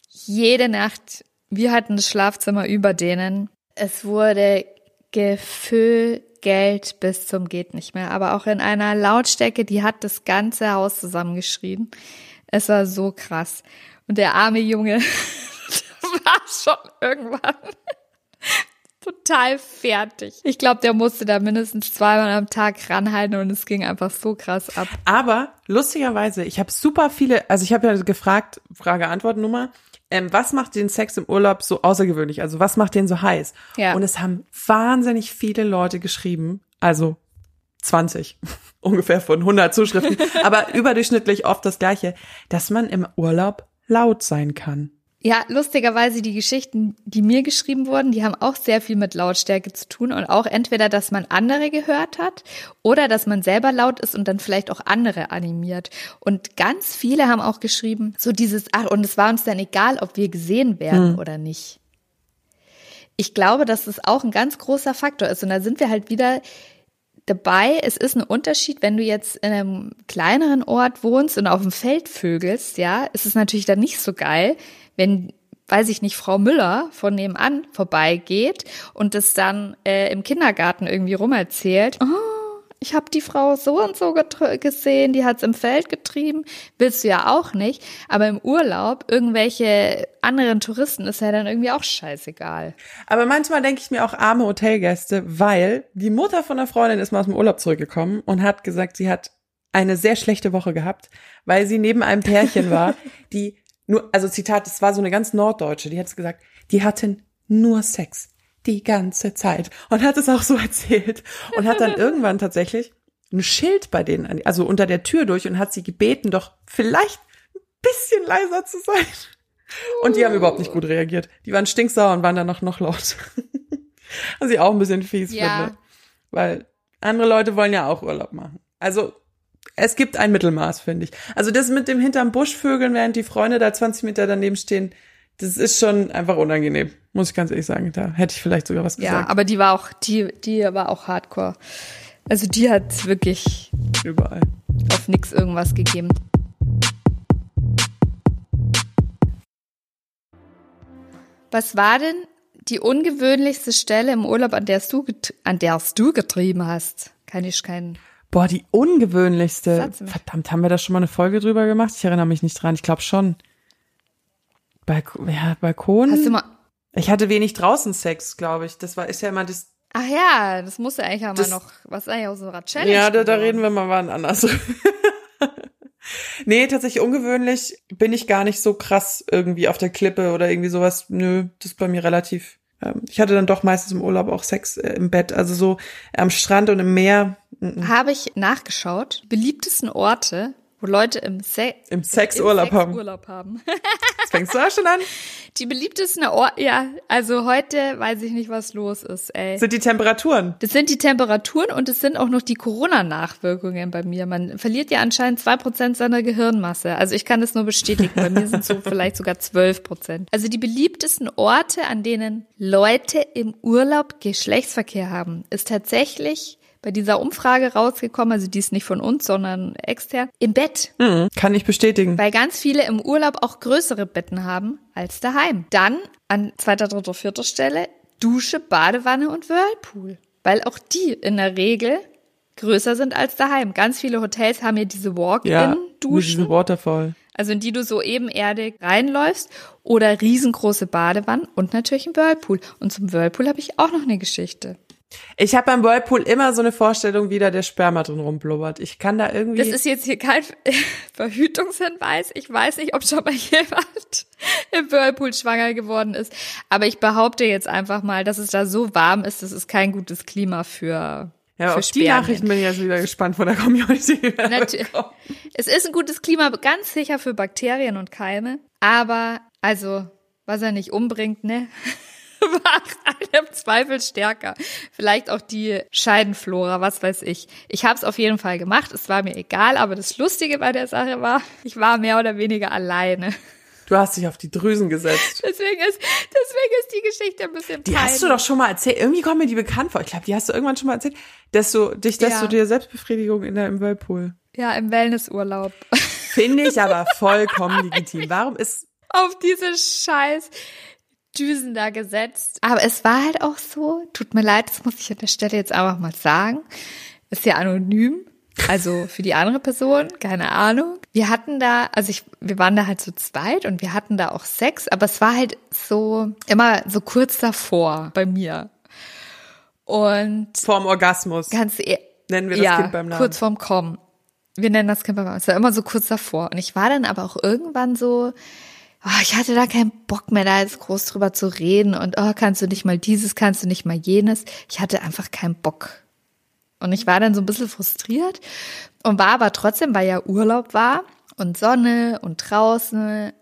Jede Nacht, wir hatten das Schlafzimmer über denen. Es wurde gefüllt bis zum geht nicht mehr, aber auch in einer Lautstärke, die hat das ganze Haus zusammengeschrien. Es war so krass. Und der arme Junge war schon irgendwann total fertig. Ich glaube, der musste da mindestens zweimal am Tag ranhalten und es ging einfach so krass ab. Aber lustigerweise, ich habe super viele, also ich habe ja gefragt, Frage-Antwort-Nummer, ähm, was macht den Sex im Urlaub so außergewöhnlich? Also was macht den so heiß? Ja. Und es haben wahnsinnig viele Leute geschrieben, also 20 ungefähr von 100 Zuschriften, aber überdurchschnittlich oft das gleiche, dass man im Urlaub laut sein kann. Ja, lustigerweise die Geschichten, die mir geschrieben wurden, die haben auch sehr viel mit Lautstärke zu tun und auch entweder, dass man andere gehört hat oder dass man selber laut ist und dann vielleicht auch andere animiert. Und ganz viele haben auch geschrieben, so dieses, ach, und es war uns dann egal, ob wir gesehen werden Hm. oder nicht. Ich glaube, dass das auch ein ganz großer Faktor ist und da sind wir halt wieder dabei. Es ist ein Unterschied, wenn du jetzt in einem kleineren Ort wohnst und auf dem Feld vögelst, ja, ist es natürlich dann nicht so geil, wenn, weiß ich nicht, Frau Müller von nebenan vorbeigeht und es dann äh, im Kindergarten irgendwie rumerzählt. Oh, ich habe die Frau so und so gesehen, die hat's im Feld getrieben. Willst du ja auch nicht. Aber im Urlaub, irgendwelche anderen Touristen ist ja dann irgendwie auch scheißegal. Aber manchmal denke ich mir auch arme Hotelgäste, weil die Mutter von einer Freundin ist mal aus dem Urlaub zurückgekommen und hat gesagt, sie hat eine sehr schlechte Woche gehabt, weil sie neben einem Pärchen war, die nur, also Zitat, es war so eine ganz Norddeutsche, die hat es gesagt, die hatten nur Sex die ganze Zeit und hat es auch so erzählt und hat dann irgendwann tatsächlich ein Schild bei denen, also unter der Tür durch und hat sie gebeten, doch vielleicht ein bisschen leiser zu sein. Und die haben überhaupt nicht gut reagiert. Die waren stinksauer und waren dann noch, noch laut. Was ich auch ein bisschen fies Ja. finde. Weil andere Leute wollen ja auch Urlaub machen. Also es gibt ein Mittelmaß, finde ich. Also das mit dem hinterm Busch vögeln, während die Freunde da 20 Meter daneben stehen, das ist schon einfach unangenehm. Muss ich ganz ehrlich sagen. Da hätte ich vielleicht sogar was Ja, gesagt. aber die war auch, die, die war auch hardcore. Also die hat wirklich Überall. auf nix irgendwas gegeben. Was war denn die ungewöhnlichste Stelle im Urlaub, an der du, an der du getrieben hast? Kann ich keinen. Boah, die ungewöhnlichste. Verdammt, haben wir da schon mal eine Folge drüber gemacht? Ich erinnere mich nicht dran. Ich glaube schon. Balk ja, Balkon. Hast du mal. ich hatte wenig draußen Sex, glaube ich. Das war ist ja immer das. Ach ja, das musste eigentlich auch mal noch. Was ist eigentlich aus unserer Challenge? ja, da, da reden wir mal wann anders. nee, tatsächlich ungewöhnlich bin ich gar nicht so krass irgendwie auf der Klippe oder irgendwie sowas. Nö, das ist bei mir relativ. Ähm, ich hatte dann doch meistens im Urlaub auch Sex äh, im Bett, also so am Strand und im Meer. Mhm. Habe ich nachgeschaut. Beliebtesten Orte, wo Leute im, Se Im Sexurlaub haben. Sexurlaub haben. Jetzt fängst du auch schon an? Die beliebtesten Orte, ja, also heute weiß ich nicht, was los ist, ey. Sind die Temperaturen? Das sind die Temperaturen und es sind auch noch die Corona-Nachwirkungen bei mir. Man verliert ja anscheinend zwei Prozent seiner Gehirnmasse. Also ich kann das nur bestätigen. Bei mir sind so vielleicht sogar zwölf Prozent. Also die beliebtesten Orte, an denen Leute im Urlaub Geschlechtsverkehr haben, ist tatsächlich bei dieser Umfrage rausgekommen, also die ist nicht von uns, sondern extern, im Bett. Mhm, kann ich bestätigen. Weil ganz viele im Urlaub auch größere Betten haben als daheim. Dann an zweiter, dritter, vierter Stelle Dusche, Badewanne und Whirlpool. Weil auch die in der Regel größer sind als daheim. Ganz viele Hotels haben ja diese Ja, Walk-in-Duschen, diesem Waterfall. also in die du so ebenerdig reinläufst oder riesengroße Badewannen und natürlich ein Whirlpool. Und zum Whirlpool habe ich auch noch eine Geschichte. Ich habe beim Whirlpool immer so eine Vorstellung, wie da der Sperma drin rumblubbert. Ich kann da irgendwie. Das ist jetzt hier kein Verhütungshinweis. Ich weiß nicht, ob schon mal jemand im Whirlpool schwanger geworden ist. Aber ich behaupte jetzt einfach mal, dass es da so warm ist, das ist kein gutes Klima für, ja, für auf die Spermien. Nachrichten bin ich jetzt wieder gespannt von der Community. Natu- Es ist ein gutes Klima, ganz sicher für Bakterien und Keime. Aber, also, was er nicht umbringt, ne? Macht einen im Zweifel stärker. Vielleicht auch die Scheidenflora, was weiß ich. Ich habe es auf jeden Fall gemacht. Es war mir egal, aber das Lustige bei der Sache war, ich war mehr oder weniger alleine. Du hast dich auf die Drüsen gesetzt. Deswegen ist, deswegen ist die Geschichte ein bisschen Die hast du doch schon mal erzählt. Irgendwie kommt mir die bekannt vor. Ich glaube, die hast du irgendwann schon mal erzählt, dass du dich, dass Ja. du dir Selbstbefriedigung in der im Whirlpool. Ja, im Wellnessurlaub. Finde ich aber vollkommen legitim. Warum ist Auf diese scheiß Düsen da gesetzt. Aber es war halt auch so, tut mir leid, das muss ich an der Stelle jetzt einfach mal sagen. Ist ja anonym. Also für die andere Person, keine Ahnung. Wir hatten da, also ich, wir waren da halt zu zweit und wir hatten da auch Sex, aber es war halt so, immer so kurz davor bei mir. Und vorm Orgasmus? ganz e Nennen wir das ja, Kind beim Namen. kurz vorm Kommen. Wir nennen das Kind beim Namen. Es war immer so kurz davor. Und ich war dann aber auch irgendwann so, oh, ich hatte da keinen Bock mehr, da jetzt groß drüber zu reden und oh, kannst du nicht mal dieses, kannst du nicht mal jenes. Ich hatte einfach keinen Bock. Und ich war dann so ein bisschen frustriert und war aber trotzdem, weil ja Urlaub war und Sonne und draußen,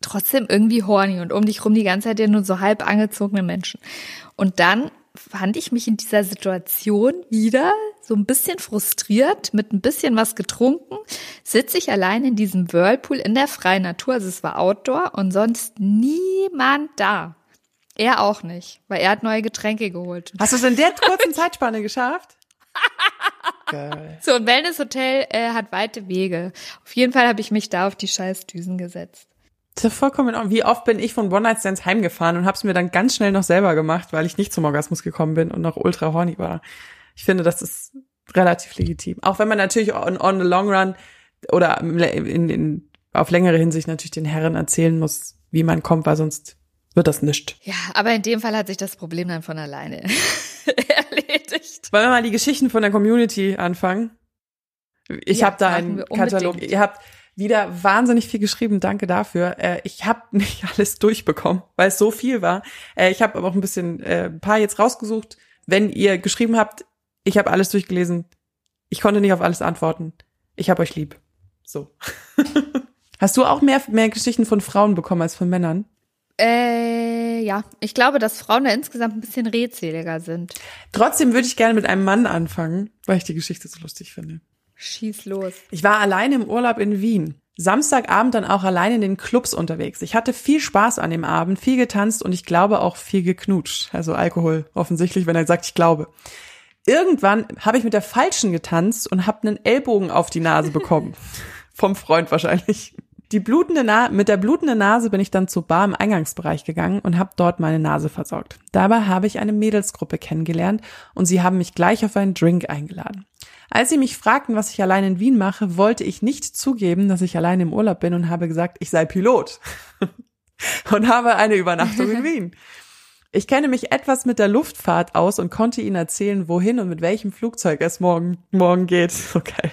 trotzdem irgendwie horny und um dich rum die ganze Zeit ja nur so halb angezogene Menschen. Und dann fand ich mich in dieser Situation wieder so ein bisschen frustriert, mit ein bisschen was getrunken, sitze ich allein in diesem Whirlpool in der freien Natur, also es war Outdoor und sonst niemand da. Er auch nicht, weil er hat neue Getränke geholt. Hast du es in der kurzen Zeitspanne geschafft? Geil. So ein Wellnesshotel äh, hat weite Wege. Auf jeden Fall habe ich mich da auf die scheiß Düsen gesetzt. Das ist vollkommen in Ordnung. Wie oft bin ich von One Night Stands heimgefahren und hab's mir dann ganz schnell noch selber gemacht, weil ich nicht zum Orgasmus gekommen bin und noch ultra horny war. Ich finde, das ist relativ legitim. Auch wenn man natürlich on, on the long run oder in, in, auf längere Hinsicht natürlich den Herren erzählen muss, wie man kommt, weil sonst wird das nischt. Ja, aber in dem Fall hat sich das Problem dann von alleine erledigt. Wollen wir mal die Geschichten von der Community anfangen? Ich Ja, habe da einen. Katalog. Ihr habt wieder wahnsinnig viel geschrieben. Danke dafür. Äh, ich habe nicht alles durchbekommen, weil es so viel war. Äh, ich habe aber auch ein bisschen äh, ein paar jetzt rausgesucht. Wenn ihr geschrieben habt, ich habe alles durchgelesen. Ich konnte nicht auf alles antworten. Ich habe euch lieb. So. Hast du auch mehr mehr Geschichten von Frauen bekommen als von Männern? Äh, ja, ich glaube, dass Frauen da insgesamt ein bisschen redseliger sind. Trotzdem würde ich gerne mit einem Mann anfangen, weil ich die Geschichte so lustig finde. Schieß los. Ich war alleine im Urlaub in Wien. Samstagabend dann auch allein in den Clubs unterwegs. Ich hatte viel Spaß an dem Abend, viel getanzt und ich glaube auch viel geknutscht. Also Alkohol offensichtlich, wenn er sagt, ich glaube. Irgendwann habe ich mit der Falschen getanzt und habe einen Ellbogen auf die Nase bekommen. Vom Freund wahrscheinlich. Die blutende Na mit der blutenden Nase bin ich dann zur Bar im Eingangsbereich gegangen und habe dort meine Nase versorgt. Dabei habe ich eine Mädelsgruppe kennengelernt und sie haben mich gleich auf einen Drink eingeladen. Als sie mich fragten, was ich allein in Wien mache, wollte ich nicht zugeben, dass ich allein im Urlaub bin und habe gesagt, ich sei Pilot und habe eine Übernachtung in Wien. Ich kenne mich etwas mit der Luftfahrt aus und konnte ihnen erzählen, wohin und mit welchem Flugzeug es morgen, morgen geht. So geil.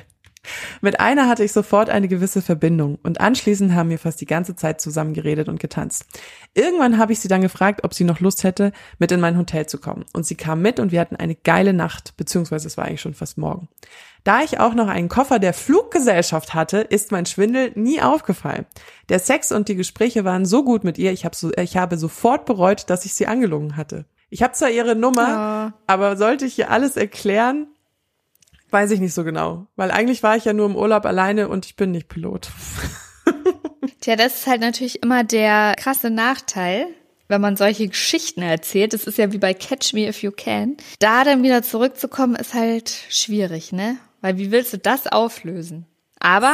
Mit einer hatte ich sofort eine gewisse Verbindung und anschließend haben wir fast die ganze Zeit zusammen geredet und getanzt. Irgendwann habe ich sie dann gefragt, ob sie noch Lust hätte, mit in mein Hotel zu kommen. Und sie kam mit und wir hatten eine geile Nacht, beziehungsweise es war eigentlich schon fast morgen. Da ich auch noch einen Koffer der Fluggesellschaft hatte, ist mein Schwindel nie aufgefallen. Der Sex und die Gespräche waren so gut mit ihr, ich, hab so, ich habe sofort bereut, dass ich sie angelogen hatte. Ich habe zwar ihre Nummer, aber sollte ich ihr alles erklären, weiß ich nicht so genau. Weil eigentlich war ich ja nur im Urlaub alleine und ich bin nicht Pilot. Tja, das ist halt natürlich immer der krasse Nachteil, wenn man solche Geschichten erzählt. Das ist ja wie bei Catch Me If You Can. Da dann wieder zurückzukommen, ist halt schwierig, ne? Weil wie willst du das auflösen? Aber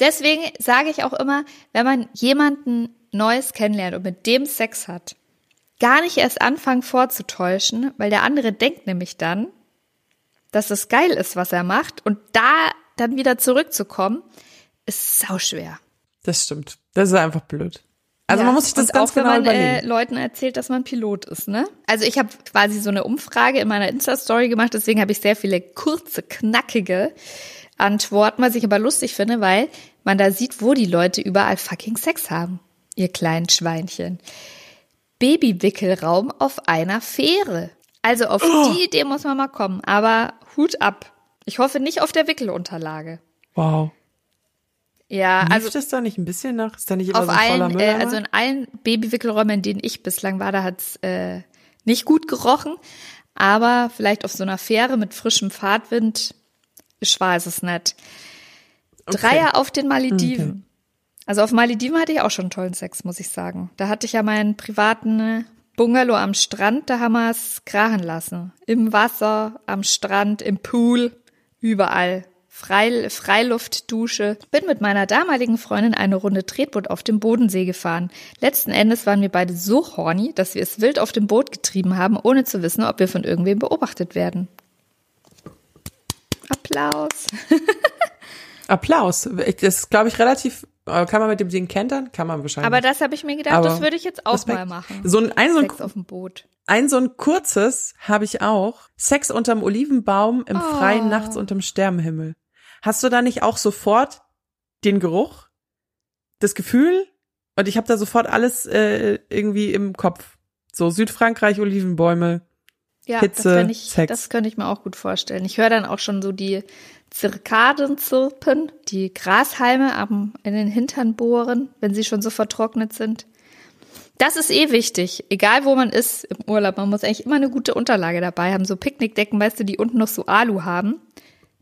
deswegen sage ich auch immer, wenn man jemanden Neues kennenlernt und mit dem Sex hat, gar nicht erst anfangen vorzutäuschen, weil der andere denkt nämlich dann, dass es geil ist, was er macht und da dann wieder zurückzukommen, ist sauschwer. Das stimmt. Das ist einfach blöd. Also Ja, man muss sich das ganz auch, wenn genau man äh, überlegen. Leuten erzählt, dass man Pilot ist, ne? Also ich habe quasi so eine Umfrage in meiner Insta-Story gemacht, deswegen habe ich sehr viele kurze, knackige Antworten, was ich aber lustig finde, weil man da sieht, wo die Leute überall fucking Sex haben. Ihr kleinen Schweinchen. Babywickelraum auf einer Fähre. Also auf Oh. die Idee muss man mal kommen, aber Hut ab. Ich hoffe nicht auf der Wickelunterlage. wow. Ja, Also also Lief das da nicht ein bisschen nach? Ist da nicht immer auf so voller allen, äh, also in allen Babywickelräumen, in denen ich bislang war, da hat's äh, nicht gut gerochen. Aber vielleicht auf so einer Fähre mit frischem Fahrtwind, ich weiß es nicht. Okay. Dreier auf den Malediven. Also auf Malediven hatte ich auch schon tollen Sex, muss ich sagen. Da hatte ich ja meinen privaten Bungalow am Strand, da haben wir es krachen lassen. Im Wasser, am Strand, im Pool, überall. Freil Freiluftdusche. Bin mit meiner damaligen Freundin eine Runde Tretboot auf dem Bodensee gefahren. Letzten Endes waren wir beide so horny, dass wir es wild auf dem Boot getrieben haben, ohne zu wissen, ob wir von irgendwem beobachtet werden. Applaus. Applaus. Das ist, glaube ich, relativ. Äh, Kann man mit dem Ding kentern? Kann man wahrscheinlich. Aber das habe ich mir gedacht, Aber das würde ich jetzt auch Respekt. mal machen. so ein, ein, so ein Sex auf dem Boot. Ein so ein kurzes habe ich auch. Sex unterm Olivenbaum im Oh. Freien nachts unterm Sternenhimmel. Hast du da nicht auch sofort den Geruch, das Gefühl? Und ich habe da sofort alles äh, irgendwie im Kopf. So Südfrankreich, Olivenbäume. Ja, Hitze, das, ich, Sex. das könnte ich mir auch gut vorstellen. Ich höre dann auch schon so die Zirkaden zirpen, die Grashalme am, in den Hintern bohren, wenn sie schon so vertrocknet sind. Das ist eh wichtig, egal wo man ist im Urlaub. Man muss eigentlich immer eine gute Unterlage dabei haben. So Picknickdecken, weißt du, die unten noch so Alu haben,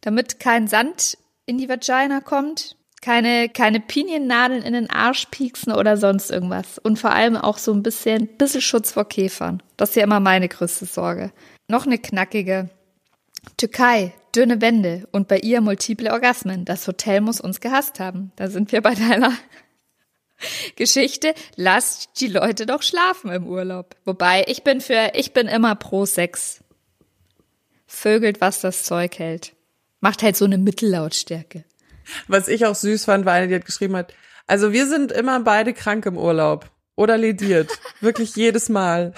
damit kein Sand in die Vagina kommt, keine, keine Piniennadeln in den Arsch pieksen oder sonst irgendwas. Und vor allem auch so ein bisschen, bisschen Schutz vor Käfern. Das ist ja immer meine größte Sorge. Noch eine knackige. Türkei, dünne Wände und bei ihr multiple Orgasmen. Das Hotel muss uns gehasst haben. Da sind wir bei deiner Geschichte. Lasst die Leute doch schlafen im Urlaub. Wobei, ich bin für, ich bin immer pro Sex. Vögelt, was das Zeug hält. Macht halt so eine Mittellautstärke. Was ich auch süß fand, war eine, die hat geschrieben hat, also wir sind immer beide krank im Urlaub. Oder lediert. Wirklich jedes Mal.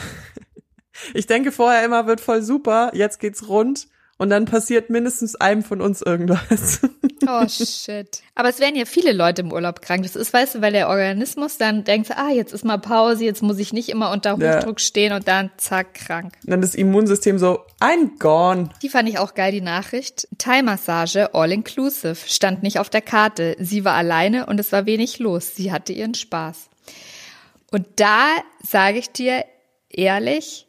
Ich denke vorher immer wird voll super, jetzt geht's rund und dann passiert mindestens einem von uns irgendwas. Oh shit. Aber es werden ja viele Leute im Urlaub krank. Das ist, weißt du, weil der Organismus dann denkt, ah, jetzt ist mal Pause, jetzt muss ich nicht immer unter Ja. Hochdruck stehen und dann zack, krank. Und dann das Immunsystem so, ein gone. Die fand ich auch geil, die Nachricht. Thai-Massage, all inclusive, stand nicht auf der Karte. Sie war alleine und es war wenig los. Sie hatte ihren Spaß. Und da sage ich dir ehrlich,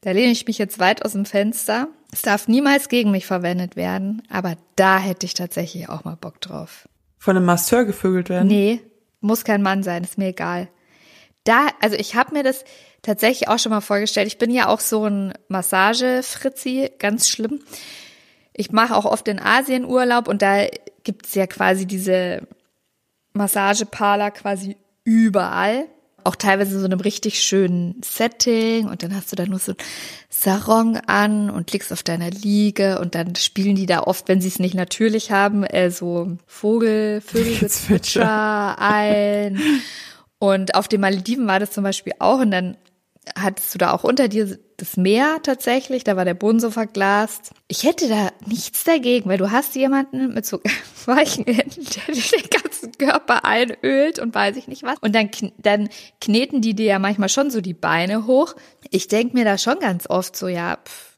da lehne ich mich jetzt weit aus dem Fenster. Es darf niemals gegen mich verwendet werden, aber da hätte ich tatsächlich auch mal Bock drauf. Von einem Masseur gevögelt werden. Nee, muss kein Mann sein, ist mir egal. Da, also ich habe mir das tatsächlich auch schon mal vorgestellt. Ich bin ja auch so ein Massage-Fritzi, ganz schlimm. Ich mache auch oft in Asien Urlaub und da gibt's ja quasi diese Massageparler quasi überall. Auch teilweise in so einem richtig schönen Setting und dann hast du da nur so ein Sarong an und liegst auf deiner Liege und dann spielen die da oft, wenn sie es nicht natürlich haben, äh, so Vogel, Vögelgezwitscher ein. Und auf den Malediven war das zum Beispiel auch und dann hattest du da auch unter dir das Meer tatsächlich, da war der Boden so verglast. Ich hätte da nichts dagegen, weil du hast jemanden mit so weichen Händen, der den ganzen Körper einölt und weiß ich nicht was. Und dann, dann kneten die dir ja manchmal schon so die Beine hoch. Ich denk mir da schon ganz oft so, ja, pff,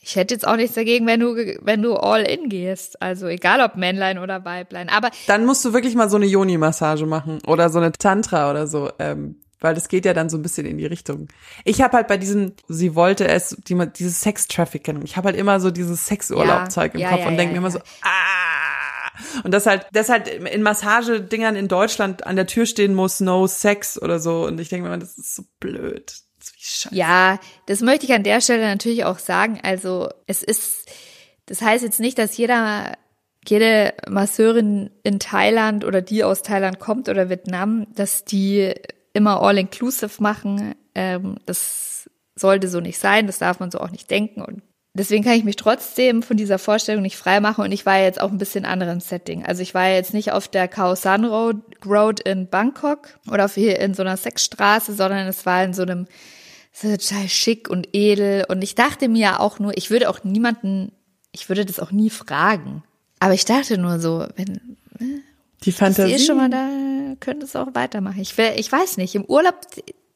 ich hätte jetzt auch nichts dagegen, wenn du, wenn du all in gehst. Also egal ob Männlein oder Weiblein. Aber Dann musst du wirklich mal so eine Yoni-Massage machen oder so eine Tantra oder so, ähm, weil das geht ja dann so ein bisschen in die Richtung. Ich habe halt bei diesem, sie wollte es, die, dieses Sex-Trafficking, ich habe halt immer so dieses Sexurlaub-Zeug im Ja, Kopf ja, und ja, denke mir ja. immer so, ah. Und das halt, das halt in Massagedingern in Deutschland an der Tür stehen muss, no sex oder so. Und ich denke mir immer, das ist so blöd. Das. Ja, das möchte ich an der Stelle natürlich auch sagen. Also es ist, das heißt jetzt nicht, dass jeder, jede Masseurin in Thailand oder die aus Thailand kommt oder Vietnam, dass die immer all-inclusive machen. Ähm, das sollte so nicht sein, das darf man so auch nicht denken. Und deswegen kann ich mich trotzdem von dieser Vorstellung nicht frei machen. Und ich war jetzt auch ein bisschen anderen Setting. Also ich war jetzt nicht auf der Khao San Road, Road in Bangkok oder auf hier in so einer Sexstraße, sondern es war in so einem so total schick und edel. Und ich dachte mir ja auch nur, ich würde auch niemanden, ich würde das auch nie fragen. Aber ich dachte nur so, wenn Die sie Fantasie. ist schon mal da, könnte es auch weitermachen. Ich, will, ich weiß nicht, im Urlaub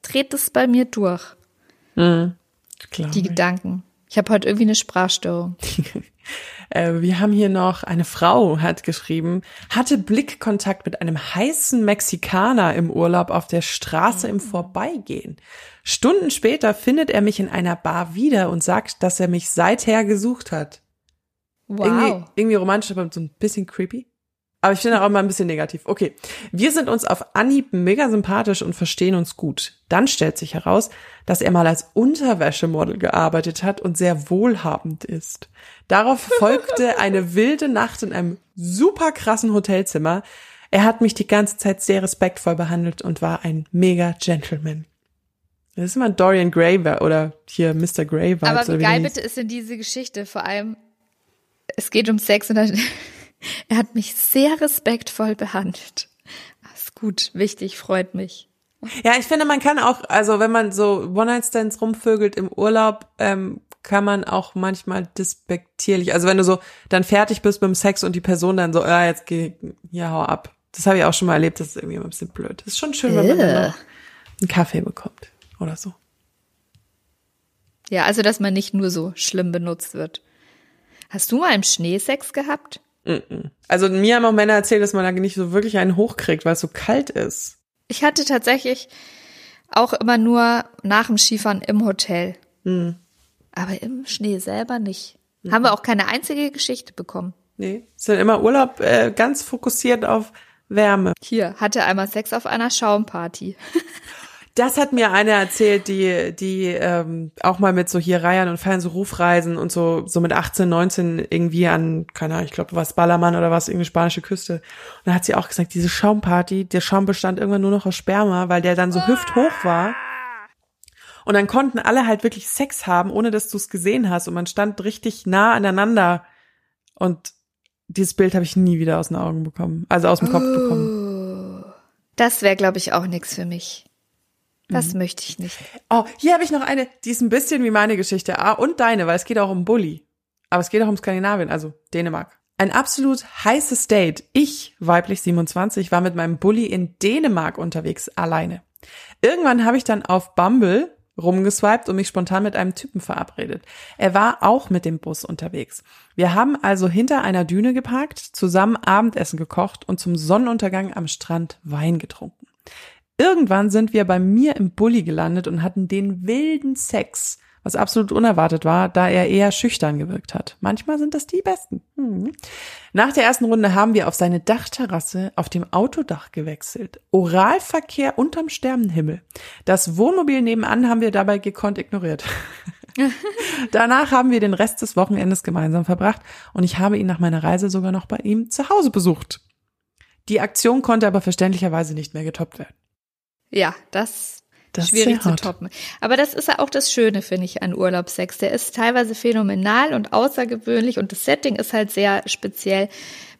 dreht es bei mir durch, Klar. die Gedanken. Ich habe heute irgendwie eine Sprachstörung. Äh, wir haben hier noch eine Frau hat geschrieben, hatte Blickkontakt mit einem heißen Mexikaner im Urlaub auf der Straße im Vorbeigehen. Stunden später findet er mich in einer Bar wieder und sagt, dass er mich seither gesucht hat. Wow. Irgendwie, irgendwie romantisch, aber so ein bisschen creepy. Aber ich finde auch immer ein bisschen negativ. Okay. Wir sind uns auf Anhieb mega sympathisch und verstehen uns gut. Dann stellt sich heraus, dass er mal als Unterwäschemodel gearbeitet hat und sehr wohlhabend ist. Darauf folgte eine wilde Nacht in einem super krassen Hotelzimmer. Er hat mich die ganze Zeit sehr respektvoll behandelt und war ein mega Gentleman. Das ist immer Dorian Gray oder hier Mr. Gray war. Aber wie geil bitte ist denn diese Geschichte? Vor allem, es geht um Sex und dann er hat mich sehr respektvoll behandelt. Das ist gut, wichtig, freut mich. Ja, ich finde, man kann auch, also wenn man so One-Night-Stands rumvögelt im Urlaub, ähm, kann man auch manchmal despektierlich, also wenn du so dann fertig bist mit dem Sex und die Person dann so, ja, jetzt geh, ja, hau ab. Das habe ich auch schon mal erlebt, das ist irgendwie ein bisschen blöd. Das ist schon schön, wenn man einen Kaffee bekommt oder so. Ja, also dass man nicht nur so schlimm benutzt wird. Hast du mal im Schnee Sex gehabt? Also mir haben auch Männer erzählt, dass man da nicht so wirklich einen hochkriegt, weil es so kalt ist. Ich hatte tatsächlich auch immer nur nach dem Skifahren im Hotel. Mhm. Aber im Schnee selber nicht. Mhm. Haben wir auch keine einzige Geschichte bekommen. Nee, es sind immer Urlaub äh, ganz fokussiert auf Wärme. Hier, hatte einmal Sex auf einer Schaumparty. Das hat mir eine erzählt, die, die ähm, auch mal mit so hier Reihen und Feiern, so Rufreisen und so, so mit 18, 19 irgendwie an, keine Ahnung, ich glaube, was Ballermann oder was, irgendwie spanische Küste. Und da hat sie auch gesagt, diese Schaumparty, der Schaum bestand irgendwann nur noch aus Sperma, weil der dann so hüfthoch war. Und dann konnten alle halt wirklich Sex haben, ohne dass du es gesehen hast. Und man stand richtig nah aneinander. Und dieses Bild habe ich nie wieder aus den Augen bekommen, also aus dem Kopf bekommen. Das wäre, glaube ich, auch nichts für mich. Das mhm. möchte ich nicht. Oh, hier habe ich noch eine, die ist ein bisschen wie meine Geschichte. Ah, und deine, weil es geht auch um Bully. Aber es geht auch um Skandinavien, also Dänemark. Ein absolut heißes Date. Ich, weiblich 27, war mit meinem Bully in Dänemark unterwegs, alleine. Irgendwann habe ich dann auf Bumble rumgeswiped und mich spontan mit einem Typen verabredet. Er war auch mit dem Bus unterwegs. Wir haben also hinter einer Düne geparkt, zusammen Abendessen gekocht und zum Sonnenuntergang am Strand Wein getrunken. Irgendwann sind wir bei mir im Bulli gelandet und hatten den wilden Sex, was absolut unerwartet war, da er eher schüchtern gewirkt hat. Manchmal sind das die besten. Hm. Nach der ersten Runde haben wir auf seine Dachterrasse auf dem Autodach gewechselt. Oralverkehr unterm Sternenhimmel. Das Wohnmobil nebenan haben wir dabei gekonnt ignoriert. Danach haben wir den Rest des Wochenendes gemeinsam verbracht und ich habe ihn nach meiner Reise sogar noch bei ihm zu Hause besucht. Die Aktion konnte aber verständlicherweise nicht mehr getoppt werden. Ja, das das schwierig zu toppen. Aber das ist ja auch das Schöne, finde ich, an Urlaubssex. Der ist teilweise phänomenal und außergewöhnlich und das Setting ist halt sehr speziell.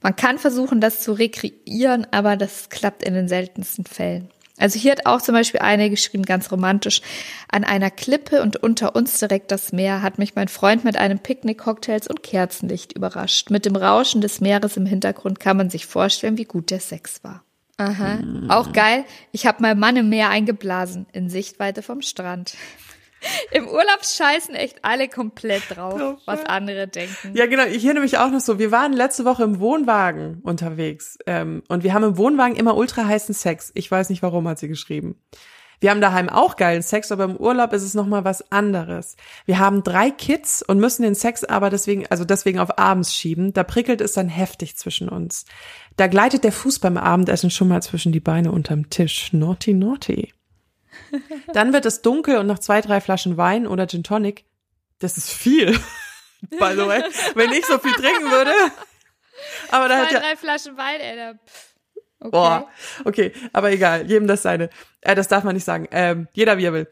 Man kann versuchen, das zu rekreieren, aber das klappt in den seltensten Fällen. Also hier hat auch zum Beispiel eine geschrieben, ganz romantisch, an einer Klippe und unter uns direkt das Meer hat mich mein Freund mit einem Picknick, Cocktails und Kerzenlicht überrascht. Mit dem Rauschen des Meeres im Hintergrund kann man sich vorstellen, wie gut der Sex war. Aha. Auch geil. Ich habe meinen Mann im Meer eingeblasen, in Sichtweite vom Strand. Im Urlaub scheißen echt alle komplett drauf, drauf was andere denken. Ja, genau. Hier nämlich auch noch so. Wir waren letzte Woche im Wohnwagen unterwegs ähm, und wir haben im Wohnwagen immer ultra heißen Sex. Ich weiß nicht warum, hat sie geschrieben. Wir haben daheim auch geilen Sex, aber im Urlaub ist es nochmal was anderes. Wir haben drei Kids und müssen den Sex aber deswegen, also deswegen auf abends schieben. Da prickelt es dann heftig zwischen uns. Da gleitet der Fuß beim Abendessen schon mal zwischen die Beine unterm Tisch. Naughty, naughty. Dann wird es dunkel und nach zwei, drei Flaschen Wein oder Gin Tonic, das ist viel. By the way, wenn ich so viel trinken würde. Aber da hat ja, drei Flaschen Wein, ey, da. Okay. Boah, okay, aber egal, jedem das seine. Äh, das darf man nicht sagen. Ähm, jeder wie er will.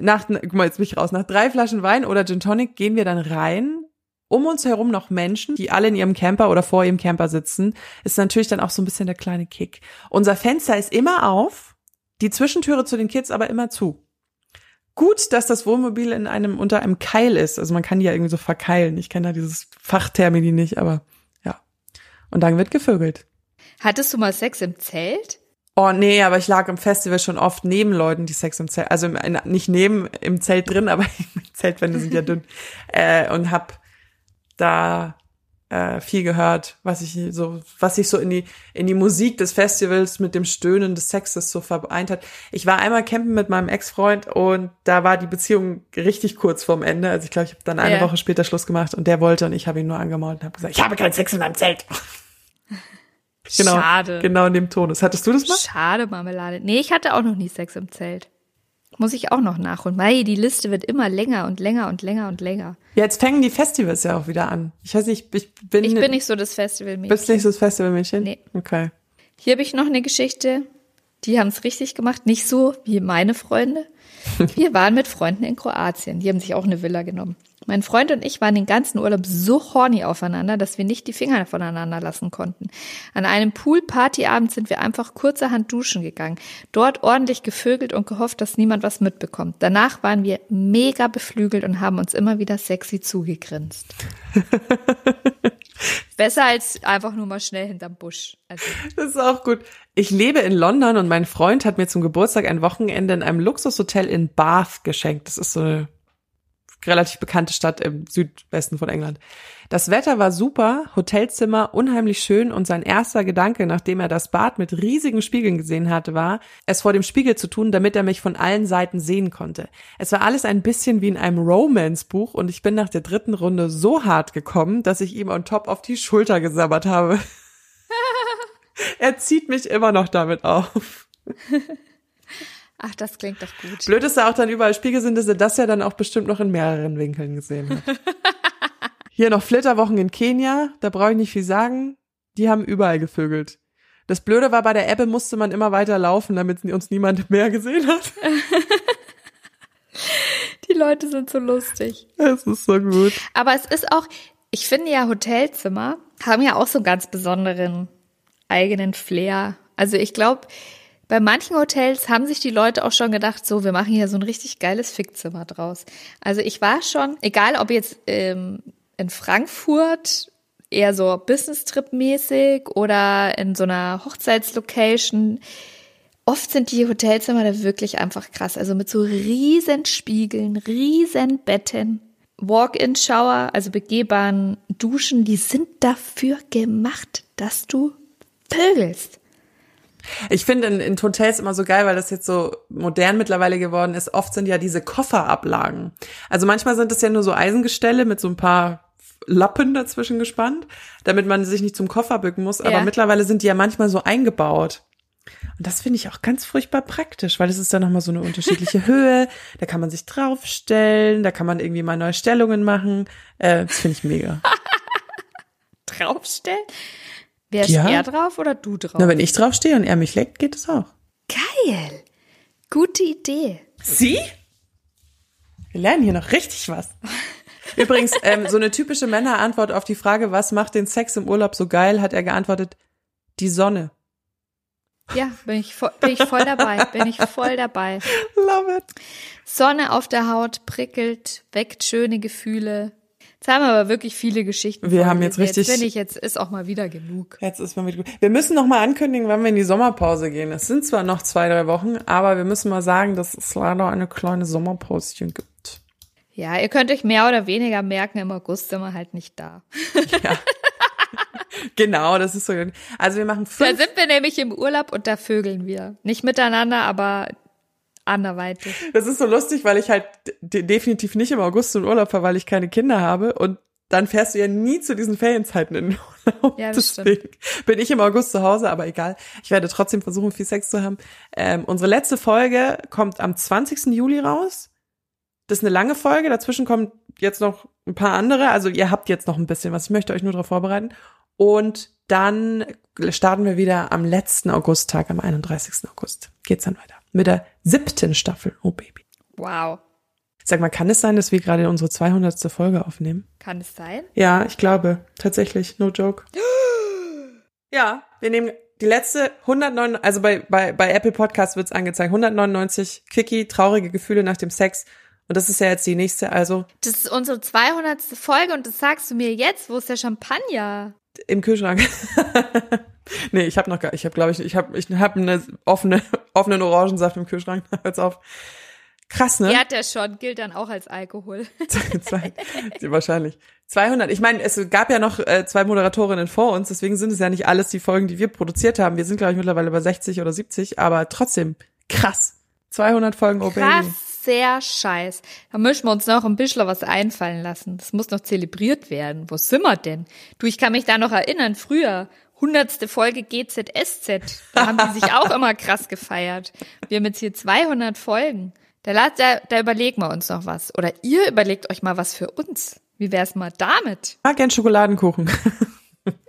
Nach, guck mal, jetzt bin ich raus. Nach drei Flaschen Wein oder Gin Tonic gehen wir dann rein. Um uns herum noch Menschen, die alle in ihrem Camper oder vor ihrem Camper sitzen. Ist natürlich dann auch so ein bisschen der kleine Kick. Unser Fenster ist immer auf, die Zwischentüre zu den Kids aber immer zu. Gut, dass das Wohnmobil in einem unter einem Keil ist. Also man kann die ja irgendwie so verkeilen. Ich kenne da dieses Fachtermini nicht, aber ja. Und dann wird gevögelt. Hattest du mal Sex im Zelt? Oh nee, aber ich lag im Festival schon oft neben Leuten, die Sex im Zelt, also im, nicht neben im Zelt drin, aber Zeltwände sind ja dünn äh, und hab da äh, viel gehört, was ich so, was sich so in die in die Musik des Festivals mit dem Stöhnen des Sexes so vereint hat. Ich war einmal campen mit meinem Ex-Freund und da war die Beziehung richtig kurz vorm Ende. Also ich glaube, ich habe dann eine yeah. Woche später Schluss gemacht und der wollte und ich habe ihn nur angemault und habe gesagt, ich habe keinen Sex in meinem Zelt. Genau, Schade. Genau in dem Tonus. Hattest du das mal? Schade, Marmelade. Nee, ich hatte auch noch nie Sex im Zelt. Muss ich auch noch nachholen, weil die Liste wird immer länger und länger und länger und länger. Ja, jetzt fängen die Festivals ja auch wieder an. Ich weiß nicht, ich bin, Ich bin nicht so das Festivalmädchen. bist nicht so das Festivalmädchen? Nee. Okay. Hier habe ich noch eine Geschichte. Die haben es richtig gemacht. Nicht so wie meine Freunde. Wir waren mit Freunden in Kroatien. Die haben sich auch eine Villa genommen. Mein Freund und ich waren den ganzen Urlaub so horny aufeinander, dass wir nicht die Finger voneinander lassen konnten. An einem Pool-Partyabend sind wir einfach kurzerhand duschen gegangen. Dort ordentlich gevögelt und gehofft, dass niemand was mitbekommt. Danach waren wir mega beflügelt und haben uns immer wieder sexy zugegrinst. Besser als einfach nur mal schnell hinterm Busch. Also, Das ist auch gut. Ich lebe in London und mein Freund hat mir zum Geburtstag ein Wochenende in einem Luxushotel in Bath geschenkt. Das ist so eine relativ bekannte Stadt im Südwesten von England. Das Wetter war super, Hotelzimmer unheimlich schön und sein erster Gedanke, nachdem er das Bad mit riesigen Spiegeln gesehen hatte, war, es vor dem Spiegel zu tun, damit er mich von allen Seiten sehen konnte. Es war alles ein bisschen wie in einem Romance-Buch und ich bin nach der dritten Runde so hart gekommen, dass ich ihm on top auf die Schulter gesabbert habe. er zieht mich immer noch damit auf. ach, das klingt doch gut. Blöd ist da auch dann überall Spiegel sind, dass er das ja dann auch bestimmt noch in mehreren Winkeln gesehen hat. Hier noch Flitterwochen in Kenia, da brauche ich nicht viel sagen. Die haben überall gevögelt. Das Blöde war, bei der Ebbe musste man immer weiter laufen, damit uns niemand mehr gesehen hat. Die Leute sind so lustig. Es ist so gut. Aber es ist auch, ich finde ja, Hotelzimmer haben ja auch so einen ganz besonderen eigenen Flair. Also ich glaube, bei manchen Hotels haben sich die Leute auch schon gedacht, so, wir machen hier so ein richtig geiles Fickzimmer draus. Also ich war schon, egal ob jetzt ähm, in Frankfurt eher so Business-Trip-mäßig oder in so einer Hochzeitslocation, oft sind die Hotelzimmer da wirklich einfach krass. Also mit so riesen Spiegeln, riesen Betten, Walk-in-Shower, also begehbaren Duschen, die sind dafür gemacht, dass du vögelst. Ich finde in, in Hotels immer so geil, weil das jetzt so modern mittlerweile geworden ist. Oft sind ja diese Kofferablagen. Also manchmal sind es ja nur so Eisengestelle mit so ein paar Lappen dazwischen gespannt, damit man sich nicht zum Koffer bücken muss. Aber Ja. mittlerweile sind die ja manchmal so eingebaut. Und das finde ich auch ganz furchtbar praktisch, weil es ist dann nochmal so eine unterschiedliche Höhe. Da kann man sich draufstellen, da kann man irgendwie mal neue Stellungen machen. Äh, das finde ich mega. Draufstellen? Wer Ja. ist er drauf oder du drauf? Na, wenn ich draufstehe und er mich leckt, geht es auch. Geil. Gute Idee. Sie? Wir lernen hier noch richtig was. Übrigens, ähm, so eine typische Männerantwort auf die Frage, was macht den Sex im Urlaub so geil, hat er geantwortet, die Sonne. Ja, bin ich, voll, bin ich voll dabei. Bin ich voll dabei. Love it. Sonne auf der Haut prickelt, weckt schöne Gefühle. Jetzt haben wir aber wirklich viele Geschichten. Wir haben jetzt richtig- Jetzt ich, jetzt ist auch mal wieder genug. Jetzt ist mal wieder gut. Wir müssen noch mal ankündigen, wann wir in die Sommerpause gehen. Es sind zwar noch zwei, drei Wochen, aber wir müssen mal sagen, dass es leider eine kleine Sommerpauschen gibt. Ja, ihr könnt euch mehr oder weniger merken, im August sind wir halt nicht da. Ja. genau, das ist so. Also wir machen Da fünf sind wir nämlich im Urlaub und da vögeln wir. Nicht miteinander, aber anderweitig. Das ist so lustig, weil ich halt de definitiv nicht im August in Urlaub fahre, weil ich keine Kinder habe und dann fährst du ja nie zu diesen Ferienzeiten in den Urlaub. Ja, das Deswegen bin ich im August zu Hause, aber egal. Ich werde trotzdem versuchen, viel Sex zu haben. Ähm, unsere letzte Folge kommt am 20. Juli raus. Das ist eine lange Folge. Dazwischen kommen jetzt noch ein paar andere. Also ihr habt jetzt noch ein bisschen was. Ich möchte euch nur darauf vorbereiten. Und dann starten wir wieder am letzten Augusttag, am 31. August. Geht's dann weiter. Mit der siebten Staffel. Oh Baby. Wow. Sag mal, kann es sein, dass wir gerade unsere 200. Folge aufnehmen? Kann es sein? Ja, ich glaube. Tatsächlich. No joke. Ja, wir nehmen die letzte 109, also bei, bei, bei Apple Podcast wird's angezeigt. 199 Quickie, traurige Gefühle nach dem Sex. Und das ist ja jetzt die nächste, also Das ist unsere 200. Folge und das sagst du mir jetzt. Wo ist der Champagner? im Kühlschrank. nee, ich habe noch gar, ich habe glaube ich, ich habe ich hab eine offene offenen Orangensaft im Kühlschrank. Hört's auf. Krass, ne? Ja, hat der schon. Gilt dann auch als Alkohol. Wahrscheinlich. 200. Ich meine, es gab ja noch äh, zwei Moderatorinnen vor uns, deswegen sind es ja nicht alles die Folgen, die wir produziert haben. Wir sind, glaube ich, mittlerweile bei 60 oder 70, aber trotzdem krass. 200 Folgen Oh Baby. Krasser Scheiß. Da müssen wir uns noch ein bisschen was einfallen lassen. Das muss noch zelebriert werden. Wo sind wir denn? Du, ich kann mich da noch erinnern, früher, hundertste Folge GZSZ. Da haben die sich auch immer krass gefeiert. Wir haben jetzt hier 200 Folgen. Da, da, da überlegen wir uns noch was. Oder ihr überlegt euch mal was für uns. Wie wär's mal damit? Mag gern Schokoladenkuchen.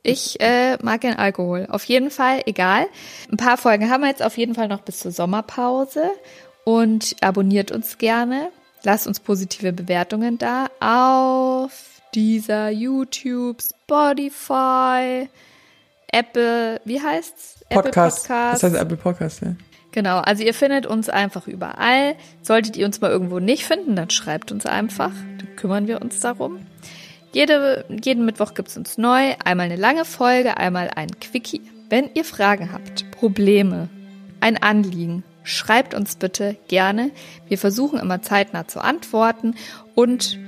Ich äh, mag gern Alkohol. Auf jeden Fall, egal. Ein paar Folgen haben wir jetzt auf jeden Fall noch bis zur Sommerpause. Und abonniert uns gerne. Lasst uns positive Bewertungen da auf dieser YouTube, Spotify, Apple, wie heißt's? Podcast. Apple Podcast. Das heißt Apple Podcast, ja. Genau, also ihr findet uns einfach überall. Solltet ihr uns mal irgendwo nicht finden, dann schreibt uns einfach. Dann kümmern wir uns darum. Jede, jeden Mittwoch gibt's uns neu. Einmal eine lange Folge, einmal ein Quickie. Wenn ihr Fragen habt, Probleme, ein Anliegen, schreibt uns bitte gerne. Wir versuchen immer zeitnah zu antworten und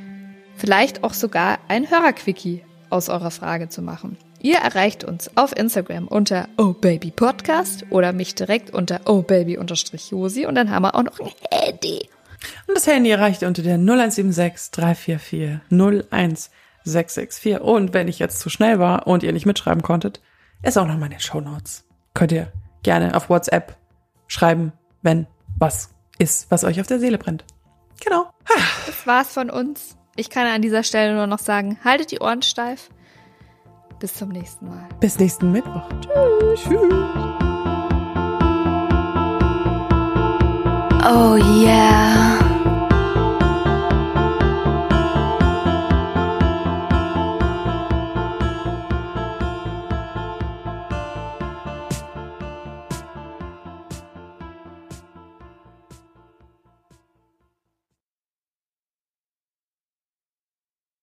vielleicht auch sogar ein Hörerquickie aus eurer Frage zu machen. Ihr erreicht uns auf Instagram unter ohbabypodcast oder mich direkt unter ohbaby-josi und dann haben wir auch noch ein Handy. Und das Handy erreicht ihr unter der 0176 344 01664. Und wenn ich jetzt zu schnell war und ihr nicht mitschreiben konntet, ist auch noch mal in den Show Notes. Könnt ihr gerne auf WhatsApp schreiben, wenn was ist, was euch auf der Seele brennt. Genau. Das war's von uns. Ich kann an dieser Stelle nur noch sagen, haltet die Ohren steif. Bis zum nächsten Mal. Bis nächsten Mittwoch. Tschüss. Tschüss. Oh yeah.